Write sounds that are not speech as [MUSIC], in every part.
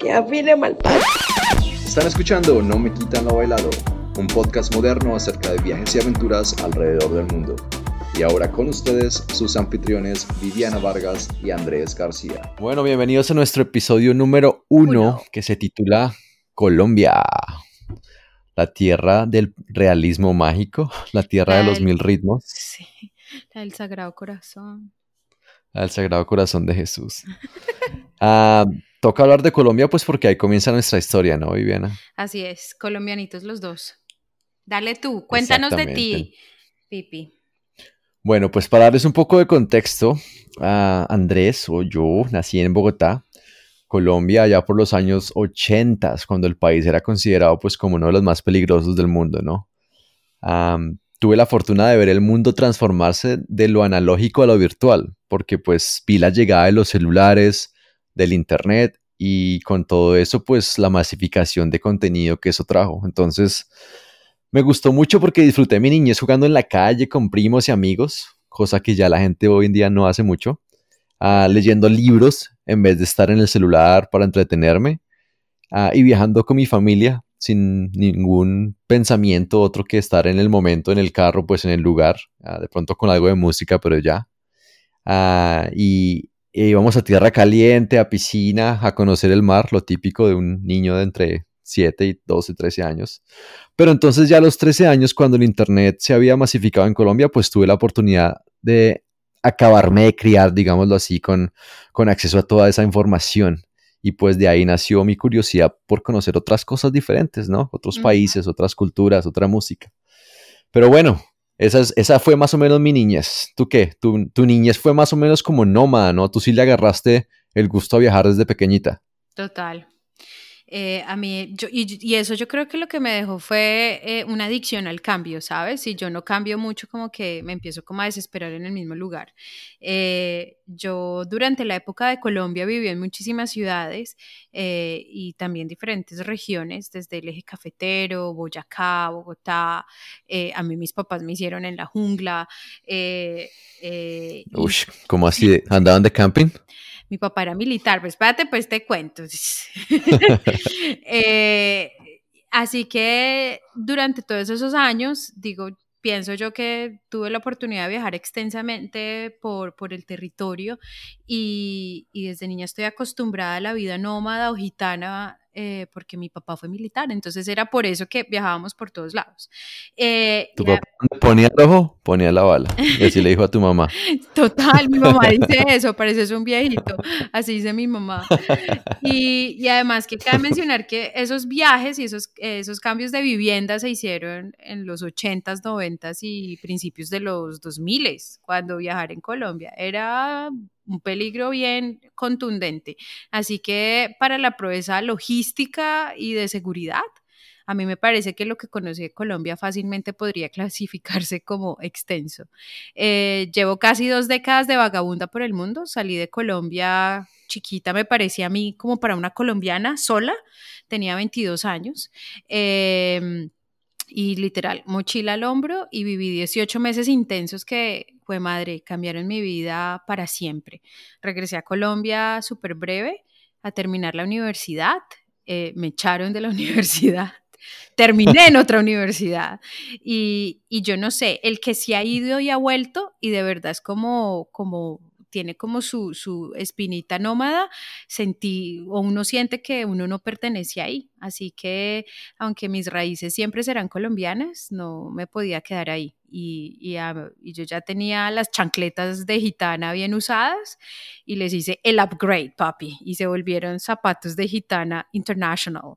que afine mal Están escuchando No me quitan lo bailado, un podcast moderno acerca de viajes y aventuras alrededor del mundo. Y ahora con ustedes sus anfitriones Viviana Vargas y Andrés García. Bueno, bienvenidos a nuestro episodio número uno que se titula Colombia. La tierra del realismo mágico, [LAUGHS] la tierra de los mil ritmos. Sí, [LAUGHS] la del Sagrado Corazón. La del Sagrado Corazón de Jesús. [LAUGHS] Ah, toca hablar de Colombia, pues porque ahí comienza nuestra historia, ¿no, Viviana? Así es, colombianitos los dos. Dale tú, cuéntanos de ti, Pipi. Bueno, pues para darles un poco de contexto, Andrés o yo nací en Bogotá, Colombia, allá por los años 80, cuando el país era considerado pues como uno de los más peligrosos del mundo, ¿no? tuve la fortuna de ver el mundo transformarse de lo analógico a lo virtual, porque pues vi la llegada de los celulares, del internet y con todo eso pues la masificación de contenido que eso trajo. Entonces me gustó mucho porque disfruté mi niñez jugando en la calle con primos y amigos, cosa que ya la gente hoy en día no hace mucho, ah, leyendo libros en vez de estar en el celular para entretenerme ah, y viajando con mi familia sin ningún pensamiento otro que estar en el momento, en el carro, pues en el lugar, ah, de pronto con algo de música, pero ya. Y íbamos a tierra caliente, a piscina, a conocer el mar, lo típico de un niño de entre 7 y 12, 13 años. Pero entonces ya a los 13 años, cuando el Internet se había masificado en Colombia, pues tuve la oportunidad de acabarme de criar, digámoslo así, con, con acceso a toda esa información y pues de ahí nació mi curiosidad por conocer otras cosas diferentes, ¿no? Otros países, otras culturas, otra música. Pero bueno, esa, esa fue más o menos mi niñez. ¿Tú qué? Tu, tu niñez fue más o menos como nómada, ¿no? Tú sí le agarraste el gusto a viajar desde pequeñita. Total. Eh, a mí, y, eso yo creo que lo que me dejó fue eh, una adicción al cambio, ¿sabes? Si yo no cambio mucho, como que me empiezo como a desesperar en el mismo lugar. Eh, yo durante la época de Colombia viví en muchísimas ciudades y también diferentes regiones, desde el eje cafetero, Boyacá, Bogotá. a mí mis papás me hicieron en la jungla. Uy, ¿cómo así? ¿Andaban de camping? mi papá era militar, pues espérate, pues te cuento. [LAUGHS] [LAUGHS] Eh, así que durante todos esos años, digo, pienso yo que tuve la oportunidad de viajar extensamente por, por el territorio y, y, desde niña estoy acostumbrada a la vida nómada o gitana eh, porque mi papá fue militar, entonces era por eso que viajábamos por todos lados. Eh, ¿Tu papá ponía el ojo? Ponía la bala. Y así le dijo a tu mamá. [LAUGHS] Total, mi mamá dice [LAUGHS] eso, parece un viejito, así dice mi mamá. Y, y, además que cabe mencionar que esos viajes y esos, esos cambios de vivienda se hicieron en los 80s, 90s y principios de los 2000s, cuando viajar en Colombia era un peligro bien contundente. Así que para la proeza logística y de seguridad, a mí me parece que lo que conocí de Colombia fácilmente podría [LAUGHS] clasificarse como extenso. Eh, llevo casi dos décadas de vagabunda por el mundo. Salí de Colombia chiquita, me parecía a mí como para una colombiana sola. Tenía 22 años. Em, y literal, mochila al hombro y viví 18 meses intensos que, fue madre, cambiaron mi vida para siempre. Regresé a Colombia súper breve a terminar la universidad, eh, me echaron de la [LAUGHS] universidad, terminé en otra universidad y, y, yo no sé, el que se ha ido y ha vuelto y de verdad es como, como tiene como su, su espinita nómada, sentí o uno siente que uno no pertenece ahí. Así que aunque mis raíces siempre serán colombianas, no me podía quedar ahí. Y, y, y, yo ya tenía las chancletas de gitana bien usadas y les hice el upgrade, papi, y se volvieron zapatos de gitana international.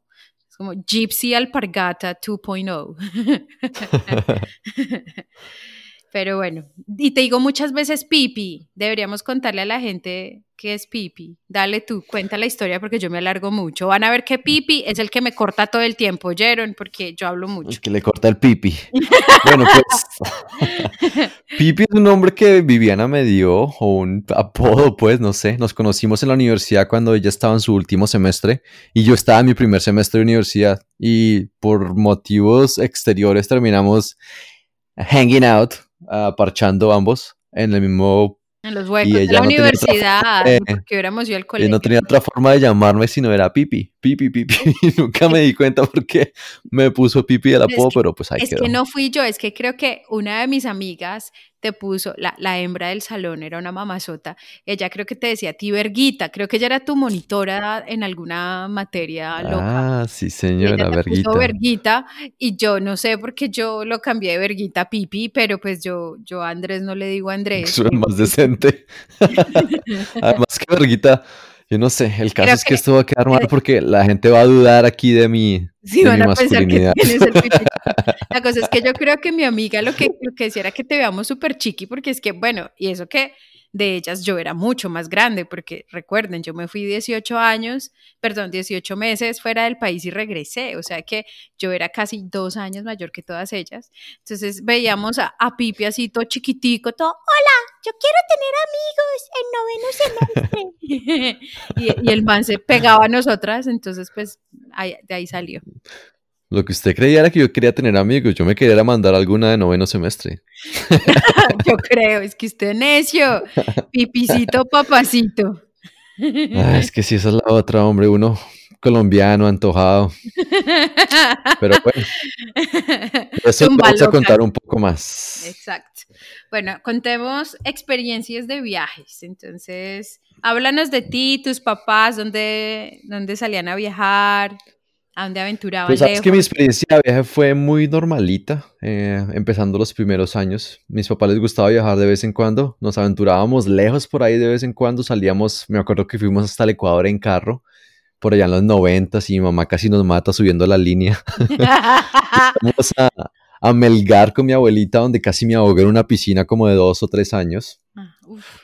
Es como Gypsy Alpargata 2.0. [LAUGHS] [LAUGHS] Pero bueno, y te digo muchas veces pipi. Deberíamos contarle a la gente qué es pipi. Dale tú, cuenta la historia porque yo me alargo mucho. Van a ver que pipi es el que me corta todo el tiempo, ¿oyeron? Porque yo hablo mucho. El que le corta el pipi. [LAUGHS] bueno, pues pipi es un nombre que Viviana me dio, o un apodo, pues, no sé. Nos conocimos en la universidad cuando ella estaba en su último semestre y yo estaba en mi primer semestre de universidad y por motivos exteriores terminamos hanging out parchando ambos en el mismo... En los huecos de la universidad, porque hubiéramos ido al colegio. Y no tenía otra forma de llamarme sino era Pipi, Pipi, Pipi. [LAUGHS] Nunca me di cuenta porque me puso Pipi de la apodo, pero pues ahí Es que no fui yo, es que creo que una de mis amigas te puso, la, la, hembra del salón era una mamazota, ella creo que te decía a ti Verguita, creo que ella era tu monitora en alguna materia loca. Ah, sí señora, Verguita. Verguita y yo no sé por qué yo lo cambié de Verguita a Pipi, pero pues yo, yo a Andrés no le digo Andrés. Eso es más decente. [LAUGHS] Además que Verguita yo no sé, el caso es que, esto va a quedar mal porque la gente va a dudar aquí de mi, sí, van a pensar que tienes el [LAUGHS] La cosa es que yo creo que mi amiga lo que, lo que decía era que te veamos súper chiqui, porque es que, bueno, y eso que de ellas yo era mucho más grande, porque recuerden, yo me fui 18 años, perdón, 18 meses fuera del país y regresé, o sea que yo era casi dos años mayor que todas ellas. Entonces veíamos a, Pipi así todo chiquitico, todo, hola, yo quiero tener amigos en noveno semestre. [LAUGHS] y, el man se pegaba a nosotras, entonces pues de ahí salió. Lo que usted creía era que yo quería tener amigos, yo me quería mandar alguna de noveno semestre. [LAUGHS] yo creo, es que usted es necio, pipicito, papacito. Ah, es que si esa es la otra, hombre, uno colombiano, antojado. Pero bueno, eso vamos a contar un poco más. Exacto. Bueno, contemos experiencias de viajes. Entonces, háblanos de ti, tus papás, dónde, dónde salían a viajar. ¿A dónde aventuraban? Pues sabes que mi experiencia de viaje fue muy normalita, eh, empezando los primeros años. Mis papás les gustaba viajar de vez en cuando, nos aventurábamos lejos por ahí de vez en cuando, salíamos, me acuerdo que fuimos hasta el Ecuador en carro, por allá en los noventas, y mi mamá casi nos mata subiendo la línea. [LAUGHS] Vamos a, a, Melgar con mi abuelita, donde casi me ahogué en una piscina como de dos o tres años. Ah,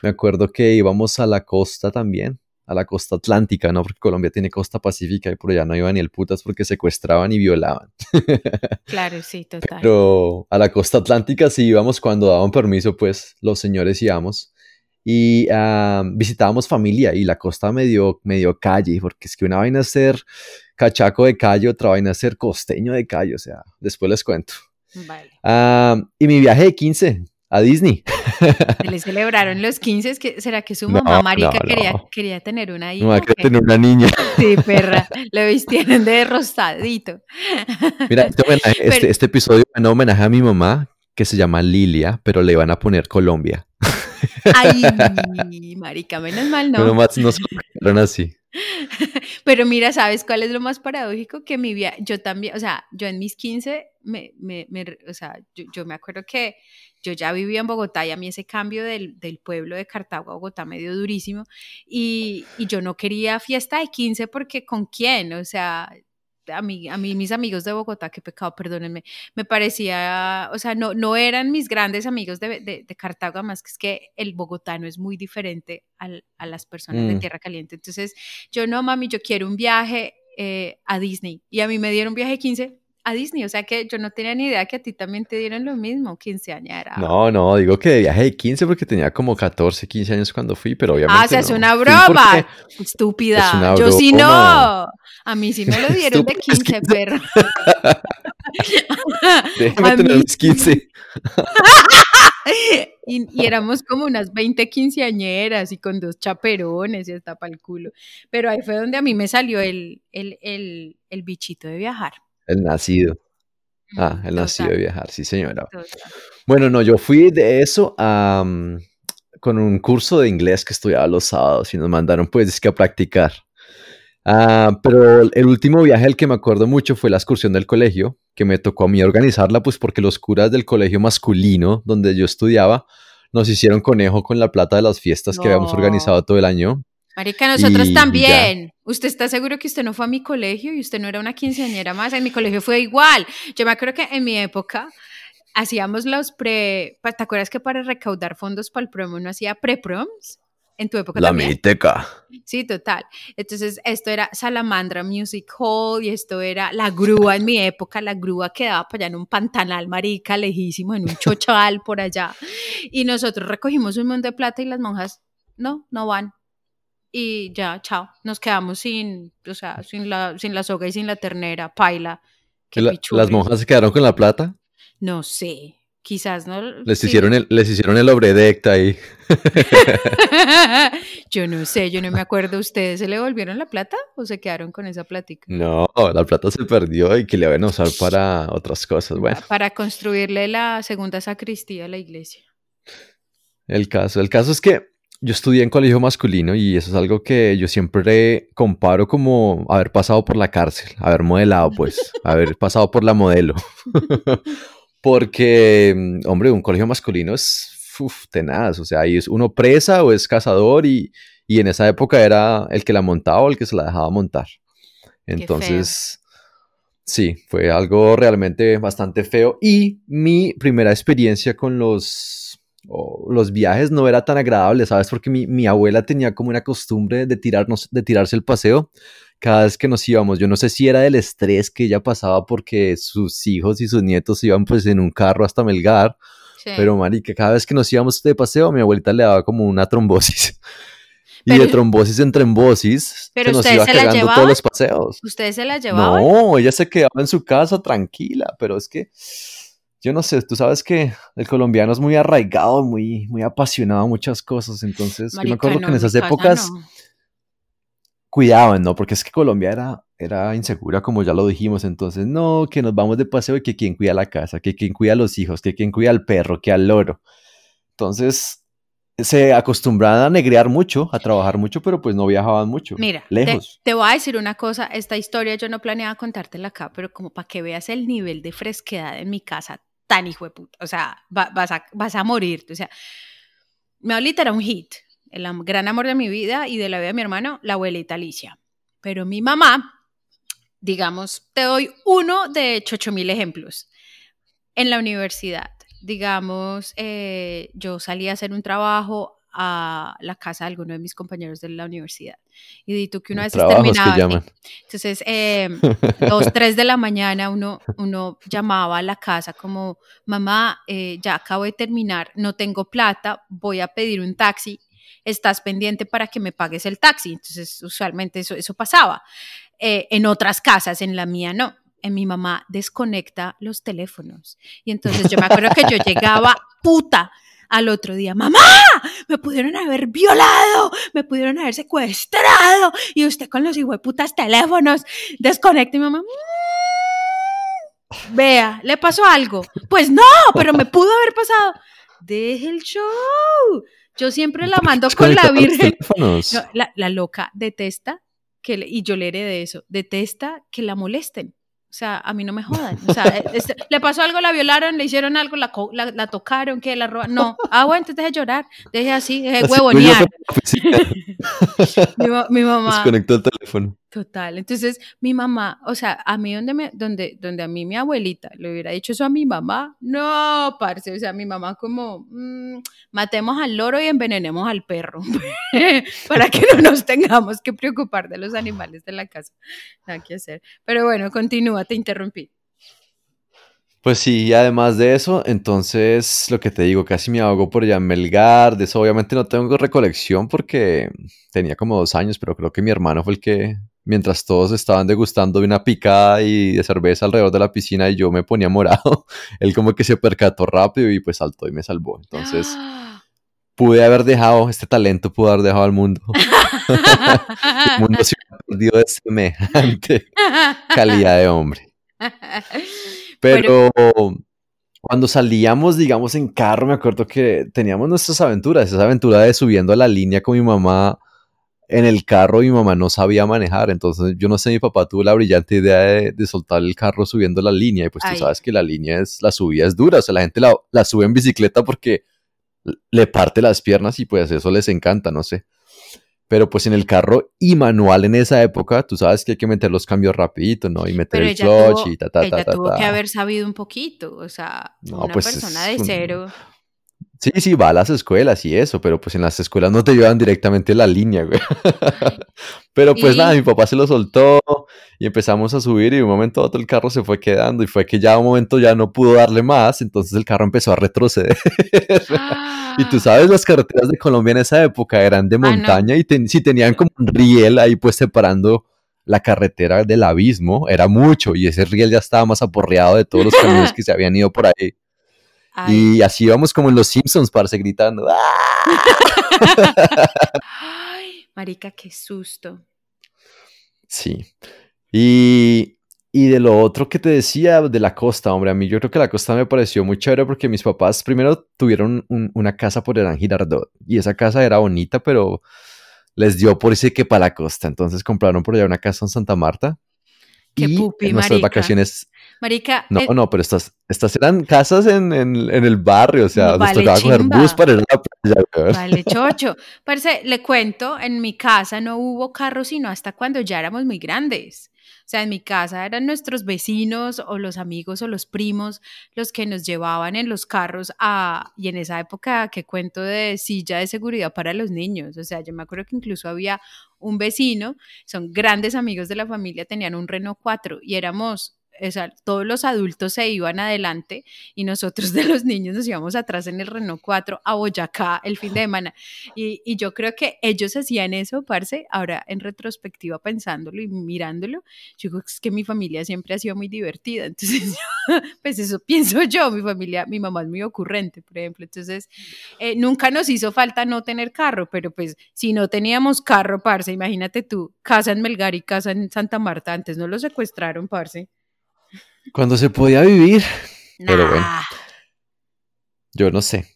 me acuerdo que íbamos a la costa también, a la costa atlántica, ¿no? Porque Colombia tiene costa pacífica y por allá no iban ni el putas porque secuestraban y violaban. [LAUGHS] Claro, sí, total. Pero a la costa atlántica sí íbamos cuando daban permiso, pues los señores íbamos. Y ah, visitábamos familia y la costa medio, medio calle, porque es que una vaina es ser cachaco de calle, otra vaina es ser costeño de calle, o sea, después les cuento. Vale. Ah, y mi viaje de 15, a Disney. Le celebraron los 15, que, ¿será que su mamá marica Quería, quería tener una hija? No, quería tener una niña. Sí, perra, lo vistieron de rosadito. Mira, este, [LAUGHS] este, este episodio es un homenaje a mi mamá, que se llama Lilia, pero le iban a poner Colombia. Ay, [LAUGHS] marica, menos mal no. Pero más no se así. [LAUGHS] Pero mira, ¿sabes cuál es lo más paradójico? Que mi vida, yo también, o sea, yo en mis 15, me, me, o sea, yo, me acuerdo que yo ya vivía en Bogotá y a mí ese cambio del, del pueblo de Cartago a Bogotá me dio durísimo y, y, yo no quería fiesta de 15 porque con quién, o sea, a mí, a mí mis amigos de Bogotá, qué pecado, perdónenme, me parecía, o sea, no, no eran mis grandes amigos de, de, Cartago, más que es que el bogotano es muy diferente al, a las personas de mm. Tierra Caliente. Entonces, yo no, mami, yo quiero un viaje eh, a Disney. Y a mí me dieron un viaje de 15 a Disney, o sea que yo no tenía ni idea que a ti también te dieron lo mismo, 15 años. No, no, digo que de viaje de 15 porque tenía como 14, 15 años cuando fui, pero obviamente Ah, o sea, es una broma, estúpida. yo sí no, a mí sí me lo dieron de 15, [LAUGHS] perro. [LAUGHS] Déjame tener mis 15. [LAUGHS] y, éramos como unas 20 quinceañeras y con dos chaperones y hasta para el culo. Pero ahí fue donde a mí me salió el, el, el, el bichito de viajar. El nacido. Ah, el nacido de viajar, sí, señora. Bueno, no, yo fui de eso a, con un curso de inglés que estudiaba los sábados y nos mandaron pues es que a practicar. Ah, pero el último viaje al que me acuerdo mucho fue la excursión del colegio, que me tocó a mí organizarla, pues porque los curas del colegio masculino donde yo estudiaba nos hicieron conejo con la plata de las fiestas que habíamos organizado todo el año. Marica, nosotros también. ¿Usted está seguro que usted no fue a mi colegio y usted no era una quinceañera más? En mi colegio fue igual. Yo me acuerdo que en mi época hacíamos los pre, pa- ¿te acuerdas que para recaudar fondos para el promo uno hacía pre-proms? En tu época La también. miteca. Sí, total. Entonces, esto era Salamandra Music Hall y esto era la grúa en mi época. La grúa quedaba para allá en un pantanal marica, lejísimo, en un chochal por allá. Y nosotros recogimos un montón de plata y las monjas, no, no van. Y ya, chao. Nos quedamos sin, o sea, sin la, sin la soga y sin la ternera, paila. Qué La- pichurrios. las monjas se quedaron con la plata. No sé, quizás no. Les sí. hicieron el, les hicieron el obredecta ahí. [LAUGHS] yo no sé, yo no me acuerdo. ¿Ustedes se le volvieron la plata o se quedaron con esa plática? No, la plata se perdió y que le van a usar para otras cosas. Bueno, Para construirle la segunda sacristía a la iglesia. el caso, el caso es que yo estudié en colegio masculino y eso es algo que yo siempre comparo como haber pasado por la cárcel, haber modelado, pues, [LAUGHS] haber pasado por la modelo. [LAUGHS] Porque, mm, hombre, un colegio masculino es uf, tenaz, o sea, ahí es uno presa o es cazador y, y en esa época era el que la montaba o el que se la dejaba montar. Entonces, sí, fue algo realmente bastante feo. Y mi primera experiencia con los, o los viajes no era tan agradable, ¿sabes? Porque mi, mi abuela tenía como una costumbre de, tirarnos, de tirarse el paseo cada vez que nos íbamos. Yo no sé si era del estrés que ella pasaba porque sus hijos y sus nietos iban pues en un carro hasta Melgar. Sí. Pero, marica, cada vez que nos íbamos de paseo, mi abuelita le daba como una trombosis. [LAUGHS] Y Pero- de trombosis en trombosis, Pero se nos iba se la cagando todos los paseos. ¿Ustedes se la llevaban? No, ella se quedaba en su casa tranquila, pero es que yo no sé, tú sabes que el colombiano es muy arraigado, muy, muy apasionado a muchas cosas, entonces yo me acuerdo no, que en esas épocas no. cuidaban, ¿no? Porque es que Colombia era, era insegura, como ya lo dijimos, entonces no, que nos vamos de paseo y que quien cuida la casa, que quien cuida a los hijos, que quien cuida al perro, que al loro. Entonces se acostumbraban a negrear mucho, a trabajar mucho, pero pues no viajaban mucho, Mira, te, lejos. te voy a decir una cosa, esta historia yo no planeaba contártela acá, pero como para que veas el nivel de fresquedad en mi casa, tan hijo de puta, o sea, va- vas, a, vas a morirte, o sea, mi abuelita era un hit, el gran amor de mi vida y de la vida de mi hermano, la abuelita Alicia, pero mi mamá, digamos, te doy uno de ocho mil ejemplos, en la universidad, digamos, eh, yo salí a hacer un trabajo a la casa de alguno de mis compañeros de la universidad. Y di tú que una vez terminaba. Entonces, eh, dos, [LAUGHS] tres de la mañana uno, uno llamaba a la casa como, mamá, eh, ya acabo de terminar, no tengo plata, voy a pedir un taxi, estás pendiente para que me pagues el taxi. Entonces, usualmente eso, eso pasaba. Eh, en otras casas, en la mía no. En mi mamá desconecta los teléfonos. Y entonces yo me acuerdo que yo llegaba puta al otro día, mamá, me pudieron haber violado, me pudieron haber secuestrado y usted con los putas teléfonos desconecta y mi mamá. "Mm, Vea, le pasó algo. Pues no, pero me pudo haber pasado. Deje el show. Yo siempre la mando con la Virgen. No, la, la loca detesta que, le- y yo le heredé eso, detesta que la molesten. O sea, a mí no me jodan. O sea, este, le pasó algo, la violaron, le hicieron algo, la, la, la tocaron, que la robaron. No. Ah, bueno, entonces deje llorar, deje así, deje huevonear. [LAUGHS] mi mamá. Desconectó el teléfono. Total. Entonces, mi mamá, o sea, a mí donde, me, donde, donde a mí mi abuelita le hubiera dicho eso a mi mamá, no, parce, o sea, mi mamá como, mm, matemos al loro y envenenemos al perro, [LAUGHS] para que no nos tengamos que preocupar de los animales de la casa. Nada que hacer. Pero bueno, continúa, te interrumpí. Pues sí, y además de eso, entonces lo que te digo, casi me ahogo por en Melgar. De eso obviamente no tengo recolección porque tenía como dos años, pero creo que mi hermano fue el que, mientras todos estaban degustando de una picada y de cerveza alrededor de la piscina y yo me ponía morado, [LAUGHS] él como que se percató rápido y pues saltó y me salvó. Entonces Ah. [GASPS] pude haber dejado, este talento pudo haber dejado al mundo. [LAUGHS] El mundo se perdido de semejante [LAUGHS] calidad de hombre. Pero cuando salíamos, digamos, en carro, me acuerdo que teníamos nuestras aventuras, esa aventura de subiendo a la línea con mi mamá en el carro, mi mamá no sabía manejar, entonces yo no sé, mi papá tuvo la brillante idea de, de soltar el carro subiendo la línea, y pues Ay. tú sabes que la línea es, la subida es dura, o sea, la gente la, la sube en bicicleta porque le parte las piernas y pues eso les encanta, no sé. Pero pues en el carro y manual en esa época, tú sabes que hay que meter los cambios rapidito, ¿no? Y meter el clutch tuvo, y ta, ta, ella ta, ta, tuvo que haber sabido un poquito, o sea, No, una pues, persona de un- cero. Sí, sí, va a las escuelas y eso, pero pues en las escuelas no te llevan directamente la línea, güey. [LAUGHS] Pero pues nada, mi papá se lo soltó y empezamos a subir y de un momento a otro el carro se fue quedando y fue que ya un momento ya no pudo darle más, entonces el carro empezó a retroceder. [LAUGHS] Y tú sabes, las carreteras de Colombia en esa época eran de Ah, no. montaña y ten- si tenían como un riel ahí pues separando la carretera del abismo, era mucho y ese riel ya estaba más aporreado de todos los camiones que se habían ido por ahí. Ay, Y así íbamos como en los Simpsons, parce, gritando. ¡Ah! ay, marica, qué susto. Sí. Y, y de lo otro que te decía de la costa, hombre, a mí yo creo que la costa me pareció muy chévere porque mis papás primero tuvieron un- una casa por Eran Girardot y esa casa era bonita, pero les dio por ese que para la costa. Entonces compraron por allá una casa en Santa Marta. Qué y pupi, en nuestras marica. vacaciones, Marica, no, eh, no, pero estas, estas eran casas en, en, en el barrio, o sea, nos Vale tocaba coger bus para ir a la playa. Vale, chocho. Parce, le cuento, en mi casa no hubo carro sino hasta cuando ya éramos muy grandes. O sea, en mi casa eran nuestros vecinos o los amigos o los primos los que nos llevaban en los carros a, y en esa época que cuento de silla de seguridad para los niños. O sea, yo me acuerdo que incluso había un vecino, son grandes amigos de la familia, tenían un Renault 4 y éramos, sea, todos los adultos se iban adelante y nosotros [LAUGHS] de los niños nos íbamos atrás en el Renault 4 a Boyacá el fin de semana. Y, y yo creo que ellos hacían eso, parce, ahora en retrospectiva pensándolo y mirándolo, yo digo es que mi familia siempre ha sido muy divertida, [LAUGHS] entonces pues eso pienso yo, mi familia, mi mamá es muy ocurrente, por ejemplo, entonces eh, nunca nos hizo falta no tener carro, pero pues si no teníamos carro, parce, imagínate tú, casa en Melgar y casa en Santa Marta, antes no lo secuestraron, parce. Cuando se podía vivir, Pero bueno. Yo no sé.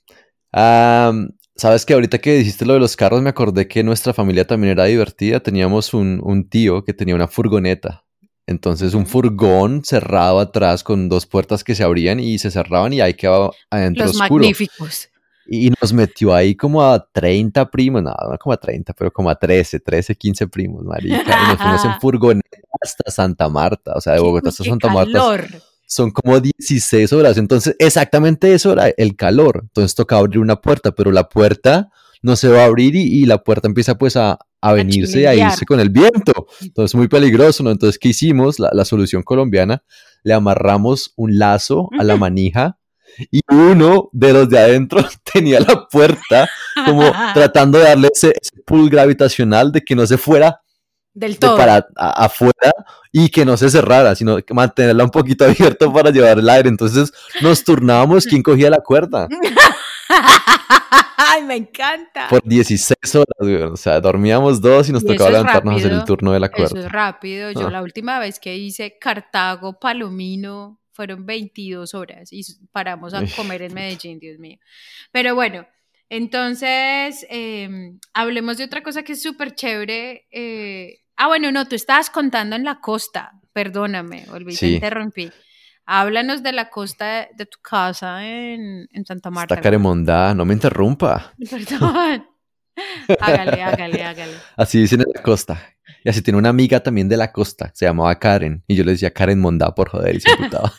Am, Sabes que ahorita que dijiste lo de los carros, me acordé que nuestra familia también era divertida. Teníamos un, un tío que tenía una furgoneta. Entonces, un furgón cerrado atrás con dos puertas que se abrían y se cerraban y ahí quedaba adentro Los oscuro. magníficos. Y nos metió ahí como a 30 primos, no, no como a 30, pero como a 13, 13, 15 primos, marica. Y nos fuimos en furgoneta hasta Santa Marta, o sea, de Bogotá hasta Santa Marta calor. son como 16 horas. Entonces, exactamente eso era el calor. Entonces toca abrir una puerta, pero la puerta no se va a abrir y, y la puerta empieza pues a, a venirse y a irse con el viento. Entonces, muy peligroso, ¿no? Entonces, ¿qué hicimos? La, la solución colombiana, le amarramos un lazo a la manija y uno de los de adentro [LAUGHS] tenía la puerta como [LAUGHS] tratando de darle ese, ese pull gravitacional de que no se fuera Del de todo. para a- afuera y que no se cerrara, sino que mantenerla un poquito [LAUGHS] abierta para llevar el aire. Entonces nos turnábamos quién cogía la cuerda [LAUGHS] Ay, me encanta. por 16 horas, güey. O sea, dormíamos dos y nos Y tocaba eso levantarnos a hacer el rápido. turno de la Eso cuerda. es rápido. Yo Ah. la última vez que hice Cartago, Palomino, fueron 22 horas y paramos a comer en Medellín, Dios mío. Pero bueno, entonces em, hablemos de otra cosa que es súper chévere. eh, ah, bueno, no, tú estabas contando en la costa. Perdóname, olvidé, Sí. te interrumpí. Háblanos de la costa de, tu casa en, en Santa Marta. Está caremondada, no me interrumpa. [LAUGHS] Perdón. hágale, hágale, hágale. Así dicen en la costa. Y así tiene una amiga también de la costa, se llamaba Karen. Y yo le decía Karen Mondá por joder y se emputaba.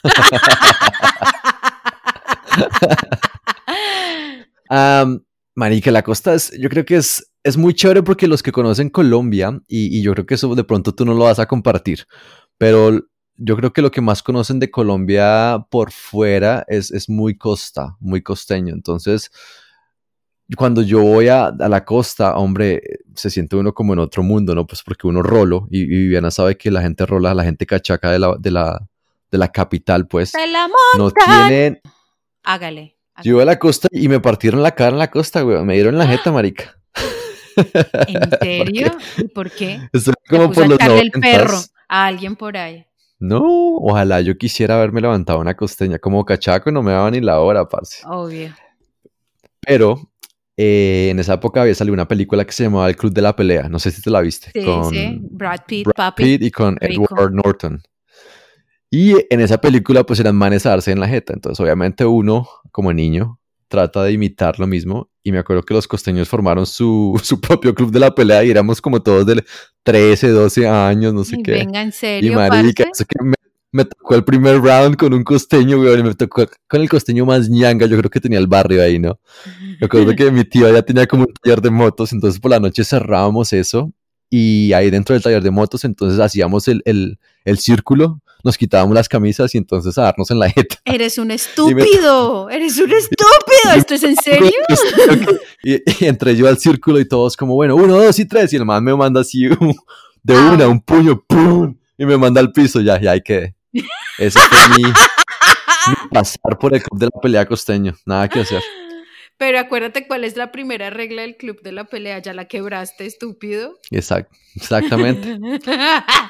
Am, marica, la costa es, yo creo que es, es muy chévere porque los que conocen Colombia, y, y yo creo que eso de pronto tú no lo vas a compartir, pero yo creo que lo que más conocen de Colombia por fuera es, es muy costa, muy costeño. Entonces, cuando yo voy a, a la costa, hombre, se siente uno como en otro mundo, ¿no? Pues porque uno rolo, y, y Viviana sabe que la gente rola, la gente cachaca de la, de la, de la capital, pues, ¡Te la no tienen... Hágale. Yo iba a la costa y me partieron la cara en la costa, güey. Me dieron la jeta, marica. ¿En [LAUGHS] serio? ¿Y por qué? [LAUGHS] Estoy como por los el 90s. perro a alguien por ahí. No, ojalá yo quisiera haberme levantado una costeña como cachaco, no me daba ni la hora, parce. Obvio. Pero eh, en esa época había salido una película que se llamaba El Club de la Pelea. No sé si te la viste. Sí, con sí. Brad Pitt, Brad papi. Pitt y con rico. Edward Norton. Y en esa película pues eran manes a darse en la jeta. Entonces obviamente uno, como niño, trata de imitar lo mismo y me acuerdo que los costeños formaron su, [LAUGHS] su propio club de la pelea y éramos como todos de 13, 12 años, no sé Y qué. venga, en serio, Y marica, eso que me, me tocó el primer round con un costeño, weón, y me tocó con el costeño más ñanga, yo creo que tenía el barrio ahí, ¿no? Me acuerdo que mi tío ya tenía como un taller de motos, entonces por la noche cerrábamos eso y ahí dentro del taller de motos, entonces hacíamos el, el, el círculo, nos quitábamos las camisas y entonces a darnos en la jeta. [LAUGHS] Eres un estúpido, [LAUGHS] eres un estúpido, ¿esto es en serio? [LAUGHS] Y, y entré yo al círculo y todos como, bueno, uno, dos y tres, y el man me manda así de Ah. una, un puño, ¡pum! y me manda al piso, ya, ya ahí quedé. Ese fue mi, mi pasar por el club de la pelea costeño, nada que hacer. Pero acuérdate cuál es la primera regla del club de la pelea, ya la quebraste, estúpido. Exact, exactamente,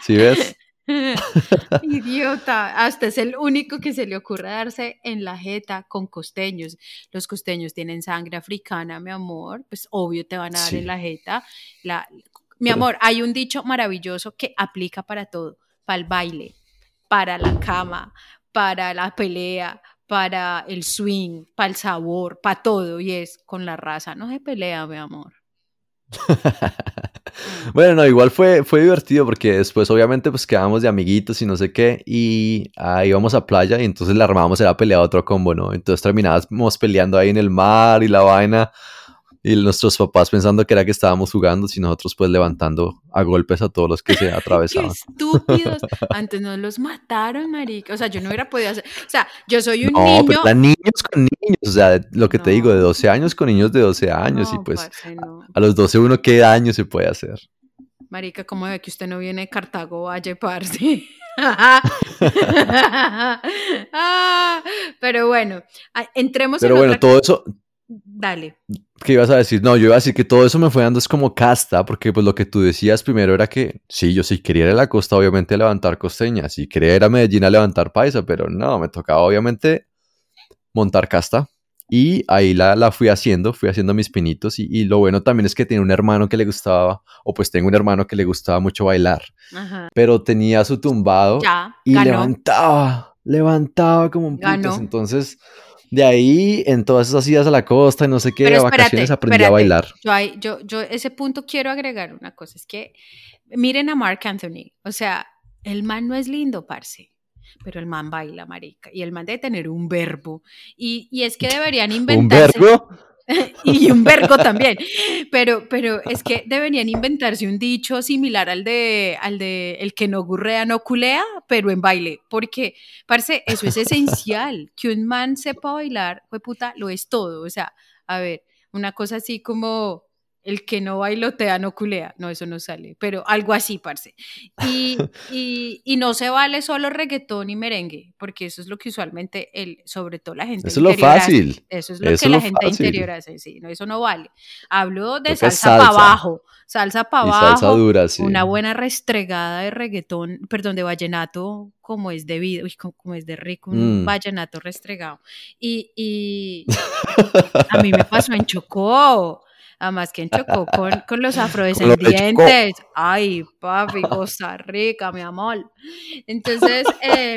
¿sí ves? [LAUGHS] Idiota, hasta es el único que se le ocurre darse en la jeta con costeños. Los costeños tienen sangre africana, mi amor, pues obvio te van a dar Sí. en la jeta. La, mi Pero- amor, hay un dicho maravilloso que aplica para todo, para el baile, para la cama, para la pelea, para el swing, para el sabor, para todo, y es con la raza, no se pelea, mi amor. [LAUGHS] Bueno, no, igual fue, fue divertido porque después obviamente pues quedábamos de amiguitos y no sé qué y ah, íbamos a playa y entonces le armábamos era pelea otro combo, ¿no? Entonces terminábamos peleando ahí en el mar y la vaina y nuestros papás pensando que era que estábamos jugando y nosotros pues levantando a golpes a todos los que se [LAUGHS] Qué atravesaban. estúpidos. Antes nos los mataron, marica. O sea, yo no hubiera podido hacer. O sea, yo soy un No, niño. pero eran niños con niños, o sea, lo que te digo, de No. 12 años con niños de 12 años y No, pues parce, no. a los 12 uno qué daño se puede hacer. Marica, ¿cómo ve que usted no viene de Cartago Valle, parce? [LAUGHS] [LAUGHS] Ah, pero bueno, entremos Pero en bueno, otra- todo eso, Dale. ¿Qué ibas a decir? No, yo iba a decir que todo eso me fue dando es como casta, porque pues lo que tú decías primero era que sí, yo sí quería ir a la costa, obviamente a levantar costeñas, y quería ir a Medellín a levantar paisa, pero no, me tocaba obviamente montar casta. Y ahí la, la fui haciendo, fui haciendo mis pinitos, y, y lo bueno también es que tenía un hermano que le gustaba, o pues tengo un hermano que le gustaba mucho bailar, Ajá. pero tenía su tumbado Ya, y ganó. levantaba, levantaba como un putas. Entonces, de ahí, en todas esas idas a la costa y no sé qué, Pero a vacaciones espérate, aprendí a bailar. Yo, ahí- yo, yo ese punto quiero agregar una cosa, es que miren a Mark Anthony, o sea, el man no es lindo, parce, pero el man baila, marica, y el man debe tener un verbo, y, y es que deberían [LAUGHS] ¿Un inventarse... verbo? [LAUGHS] y un vergo también. Pero, pero es que deberían inventarse un dicho similar al de, al de el que no gurrea no culea, pero en baile. Porque, parce, eso es esencial. Que un man sepa bailar, fue puta, lo es todo. O sea, a ver, una cosa así como el que no bailotea no culea. No, eso no sale, pero algo así, parce. Y, [LAUGHS] y, y no se vale solo reggaetón y merengue, porque eso es lo que usualmente, el, sobre todo la gente Eso es lo hace. fácil. Eso es lo Eso que la gente fácil. interior hace, sí, no, eso no vale. Hablo de Toca salsa, para salsa. abajo, salsa para Y abajo, salsa dura, sí. una buena restregada de reggaetón, perdón, de vallenato, como es debido, como, como es de rico, un Mm. vallenato restregado. Y, y [LAUGHS] a mí me pasó en Chocó, además que en Chocó con, [LAUGHS] con los afrodescendientes. Ay, papi, Costa Rica, mi amor. Entonces, eh,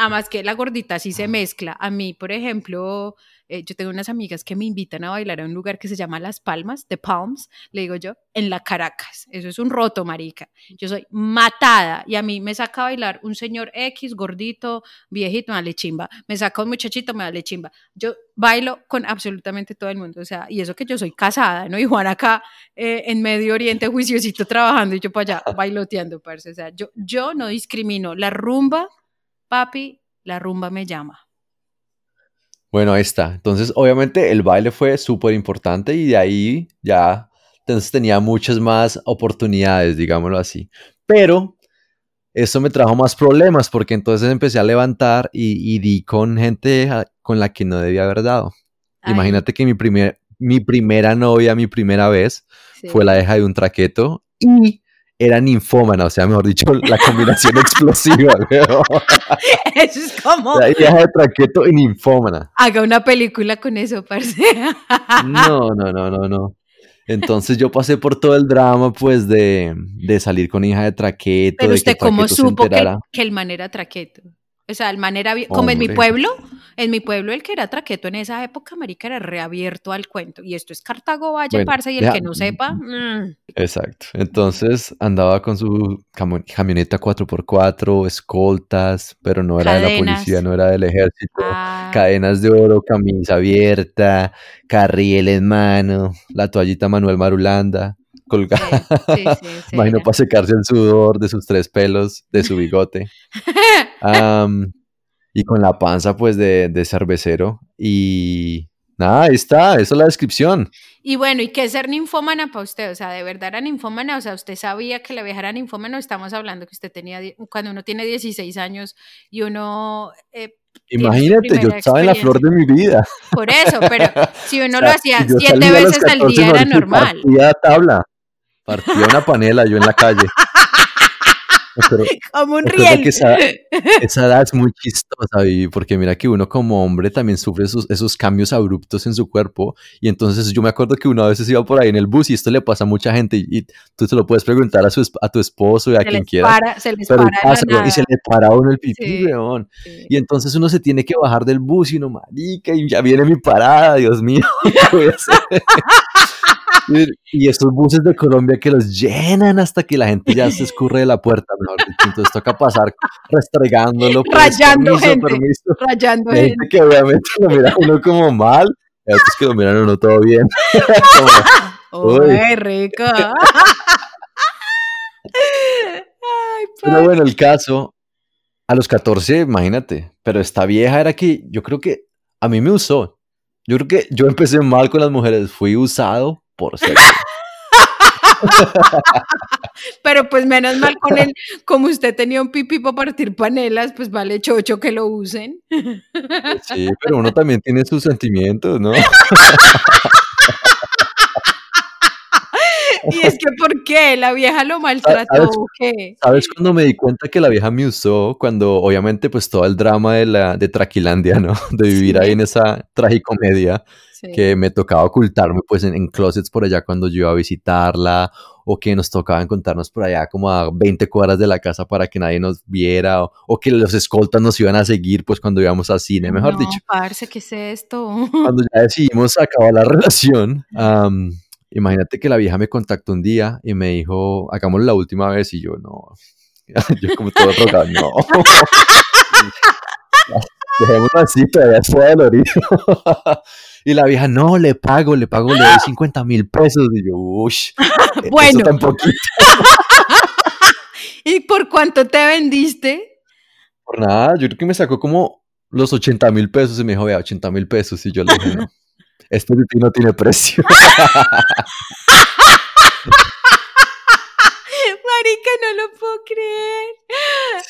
además que la gordita sí se mezcla. A mí, por ejemplo, eh, yo tengo unas amigas que me invitan a bailar a un lugar que se llama Las Palmas, The Palms, le digo yo, en la Caracas. Eso es un roto, marica. Yo soy matada y a mí me saca a bailar un señor X, gordito, viejito, me da chimba. Me saca un muchachito, me da chimba. Yo bailo con absolutamente todo el mundo, o sea, y eso que yo soy casada, ¿no? Y Juan acá eh, en Medio Oriente juiciosito trabajando y yo para allá bailoteando, parce. O sea, yo, yo no discrimino. La rumba, papi, la rumba me llama. Bueno, ahí está. Entonces, obviamente, el baile fue súper importante y de ahí ya entonces tenía muchas más oportunidades, digámoslo así. Pero eso me trajo más problemas porque entonces empecé a levantar y, y di con gente a- con la que no debía haber dado. Ay, Imagínate que mi, primer, mi primera novia, mi primera vez, sí. fue la hija de un traqueto y era ninfómana, o sea, mejor dicho, la combinación [LAUGHS] explosiva. weón. Eso es como La hija de traqueto y ninfómana. haga una película con eso, parce. No, no, no, no, no. Entonces yo pasé por todo el drama, pues, de, de salir con hija de traqueto, Pero de usted que cómo traqueto supo que, que el man era traqueto. O sea, el man era, como en mi pueblo, En mi pueblo, el que era traqueto en esa época, marica, era reabierto al cuento. Y esto es Cartago Valle, Bueno, parce, y el ya, que no sepa, mm, Exacto. Entonces andaba con su camioneta 4x4, escoltas, pero no era de la policía, no era del ejército. Ah, Cadenas de oro, camisa abierta, carriel en mano, la toallita Manuel Marulanda, colgada. sí, sí, sí, [LAUGHS] Imagino para secarse el sudor de sus tres pelos, de su bigote. [LAUGHS] y con la panza, pues, de, de cervecero. Y nada, ahí está, esa es la descripción. Y bueno, ¿y qué es ser ninfómana para usted? O sea, ¿de verdad era ninfómana? O sea, ¿usted sabía que la vieja era ninfómana? Estamos hablando que usted tenía, cuando uno tiene 16 años y uno eh, Imagínate, yo estaba en la flor de mi vida. Por eso, pero si [LAUGHS] uno O lo sea, hacía si yo siete veces al 14, día era normal. Partía tabla, partía una panela yo en la calle. [LAUGHS] Pero [LAUGHS] Como un riel. que esa, [LAUGHS] esa edad es muy chistosa, porque mira que uno como hombre también sufre esos, esos cambios abruptos en su cuerpo. Y entonces yo me acuerdo que una vez iba por ahí en el bus y esto le pasa a mucha gente y, y tú te lo puedes preguntar a, su, a tu esposo y a Se quien quiera. para, se les Pero para la pasa, y se le para a uno el pipí, Sí. weón. Sí. Y entonces uno se tiene que bajar del bus y uno, marica, y ya viene mi parada, Dios mío, [LAUGHS] ¿qué voy a hacer? Y, esos buses de Colombia que los llenan hasta que la gente ya se escurre de la puerta, mejor dicho. Entonces toca pasar restregándolo. pues, Rayando permiso, gente. permiso. Rayando gente. gente que obviamente lo mira uno como mal, y otros que lo miran uno todo bien. [LAUGHS] Como, Uy. ¡Uy, rico! Ay, Pero bueno, el caso, a los 14, imagínate, pero esta vieja era que yo creo que a mí me usó. Yo creo que yo empecé mal con las mujeres, fui usado por sexo. [LAUGHS] Pero pues menos mal con él, como usted tenía un pipí para partir panelas, pues vale chocho que lo usen. Sí, pero uno también tiene sus sentimientos, ¿no? Y es que, ¿por qué? ¿La vieja lo maltrató ¿Sabes? qué? ¿Sabes cuando me di cuenta que la vieja me usó? Cuando obviamente pues todo el drama de la de Traquilandia, ¿no? De vivir Sí. ahí en esa tragicomedia Sí. que me tocaba ocultarme pues en, en closets por allá cuando yo iba a visitarla o que nos tocaba encontrarnos por allá como a 20 cuadras de la casa para que nadie nos viera o, o que los escoltas nos iban a seguir pues cuando íbamos al cine, mejor no, dicho. parce, ¿qué es esto? Cuando ya decidimos acabar la [LAUGHS] relación, imagínate que la vieja me contactó un día y me dijo, hagámoslo la última vez y yo no, [LAUGHS] yo como todo drogado, no. [LAUGHS] Dejémoslo así, todavía estoy dolorido. [LAUGHS] y la vieja, no, le pago, le pago, le doy 50 mil pesos. Y yo, uff, [LAUGHS] Bueno. eso. [LAUGHS] ¿Y por cuánto te vendiste? Por nada, yo creo que me sacó como los 80 mil pesos y me dijo, vea, 80 mil pesos. Y yo le dije, no, este pipí no tiene precio. Marica, no lo puedo creer.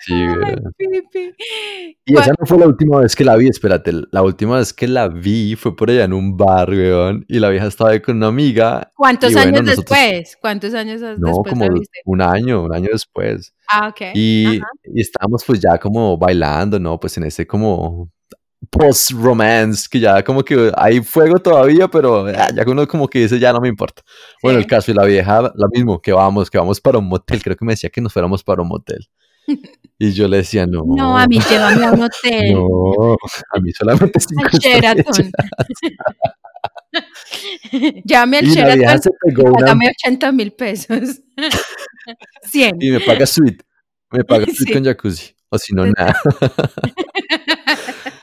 Sí, Ay. Y esa no fue la última vez que la vi, espérate, la última vez que la vi fue por allá en un bar, weón, y la vieja estaba ahí con una amiga. ¿Cuántos bueno, años nosotros- después? ¿Cuántos años No, después como viste? un año, un año después. Ah, ok. Y, y estábamos pues ya como bailando, ¿no? Pues en ese como post-romance, que ya como que hay fuego todavía, pero ah, ya uno como que dice, ya no me importa. Bueno, el caso y la vieja, lo mismo, que vamos, que vamos para un motel, creo que me decía que nos fuéramos para un motel. [LAUGHS] Y yo le decía, no. No, a mí llévame a un hotel. No, a mí solamente cinco Al Sheraton. [LAUGHS] Llame al Sheraton y pegó una págame 80 mil pesos. [LAUGHS] 100. y me paga suite. Me paga suite Sí. con jacuzzi. O si no, nada.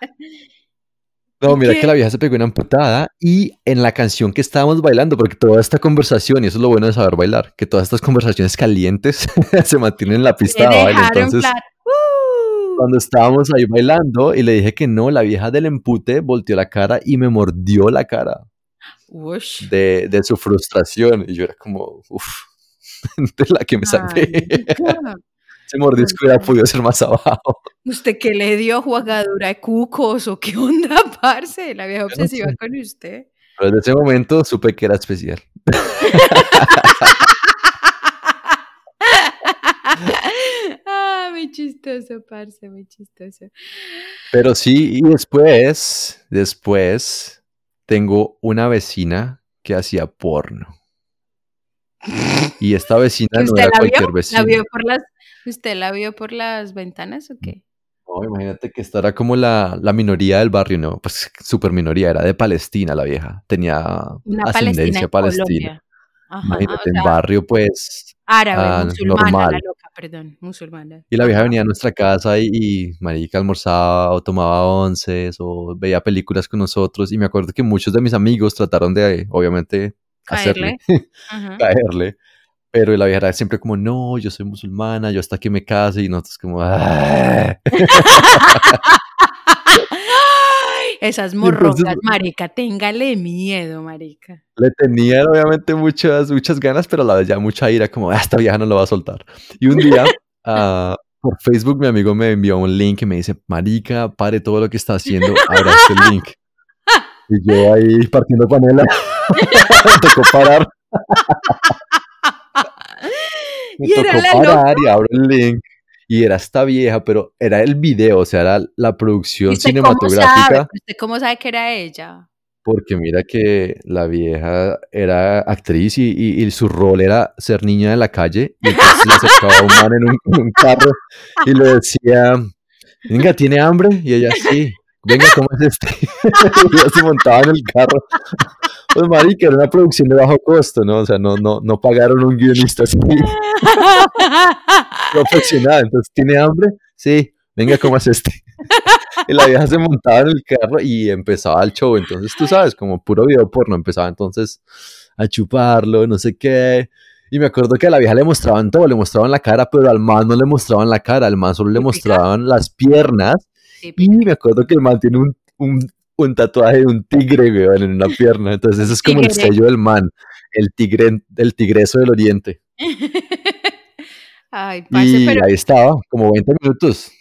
[LAUGHS] No, ¿Y mira qué? que la vieja se pegó una amputada y en la canción que estábamos bailando, porque toda esta conversación, y eso es lo bueno de saber bailar, que todas estas conversaciones calientes [LAUGHS] se mantienen en la pista de baile. Entonces. ¡Uh! cuando estábamos ahí bailando y le dije que no, la vieja del empute volteó la cara y me mordió la cara de, de su frustración. Y yo era como, uff, [LAUGHS] de la que me salvé. Ese mordisco hubiera podido ser más abajo. ¿Usted qué le dio? ¿Jugadura de cucos o qué onda, [LAUGHS] parce? La vieja no obsesiva sé. con usted. Pero desde ese momento supe que era especial. [LAUGHS] ah, muy chistoso, parce, muy chistoso. Pero sí, y después, después, tengo una vecina que hacía porno. Y esta vecina ¿Que no era la cualquier vio? vecina. ¿La vio por las, ¿Usted la vio por las ventanas o qué? No, imagínate que esta era como la, la minoría del barrio, ¿no? Pues súper minoría, era de Palestina la vieja. Tenía Una ascendencia Palestina palestina. Ajá, Imagínate, o en barrio, pues, árabe, ah, musulmana, la loca, perdón, musulmana. Y la vieja venía a nuestra casa y, y marica almorzaba o tomaba onces o veía películas con nosotros. Y me acuerdo que muchos de mis amigos trataron de, obviamente, hacerle, Caerle. [LAUGHS] Ajá. caerle. Pero la vieja era siempre como, no, yo soy musulmana, yo hasta que me case. Y nosotros como, "Ah". [LAUGHS] Esas entonces- morroncas, marica, téngale miedo, marica. Le tenían obviamente muchas, muchas ganas, pero a la vez ya mucha ira, como, "Ah, esta vieja no lo va a soltar. Y un día, [LAUGHS] ah, por Facebook, mi amigo me envió un link y me dice, marica, pare todo lo que está haciendo, abra este [LAUGHS] link. Y yo ahí partiendo panela, me tocó parar, [LAUGHS] me Y era tocó la parar y abro el link. Y era esta vieja, pero era el video, o sea, era la producción ¿Y usted cómo cinematográfica. sabe? ¿Usted cómo sabe que era ella? Porque mira que la vieja era actriz y, y- y su rol era ser niña de la calle. Y entonces le acercaba un man en un, en un carro y le decía, venga, ¿tiene hambre? Y ella, sí. Venga, ¿cómo es este? [LAUGHS] y se montaba en el carro. Pues marica, era una producción de bajo costo, ¿no? O sea, no, no, no pagaron un guionista así [LAUGHS] profesional. Entonces, ¿tiene hambre? Sí. Venga, ¿cómo es este? Y la vieja se montaba en el carro y empezaba el show. Entonces, tú sabes, como puro video porno, empezaba entonces a chuparlo, no sé qué. Y me acuerdo que a la vieja le mostraban todo, le mostraban la cara, pero al man no le mostraban la cara, al man solo le mostraban las piernas. Y me acuerdo que el man tiene un, un, un tatuaje de un tigre, weón, en una pierna. Entonces, ese es como el sello del man, el tigre, el tigreso del oriente. [LAUGHS] Ay, parce, Y pero, ahí estaba, como 20 minutos.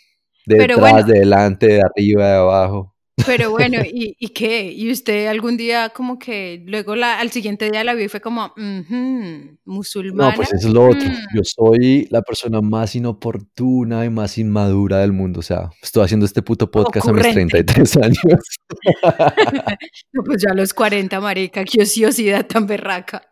De Pero detrás, bueno. de delante, de arriba, de abajo. Pero bueno, ¿y, y qué? ¿Y usted algún día como que luego la, al siguiente día la vio y fue como, "Ujú, musulmana? No, pues eso es lo otro. Mm. Yo soy la persona más inoportuna y más inmadura del mundo. O sea, estoy haciendo este puto podcast a mis Ocurrente. 33 años. [LAUGHS] No, pues ya a los 40, marica, qué ociosidad tan berraca.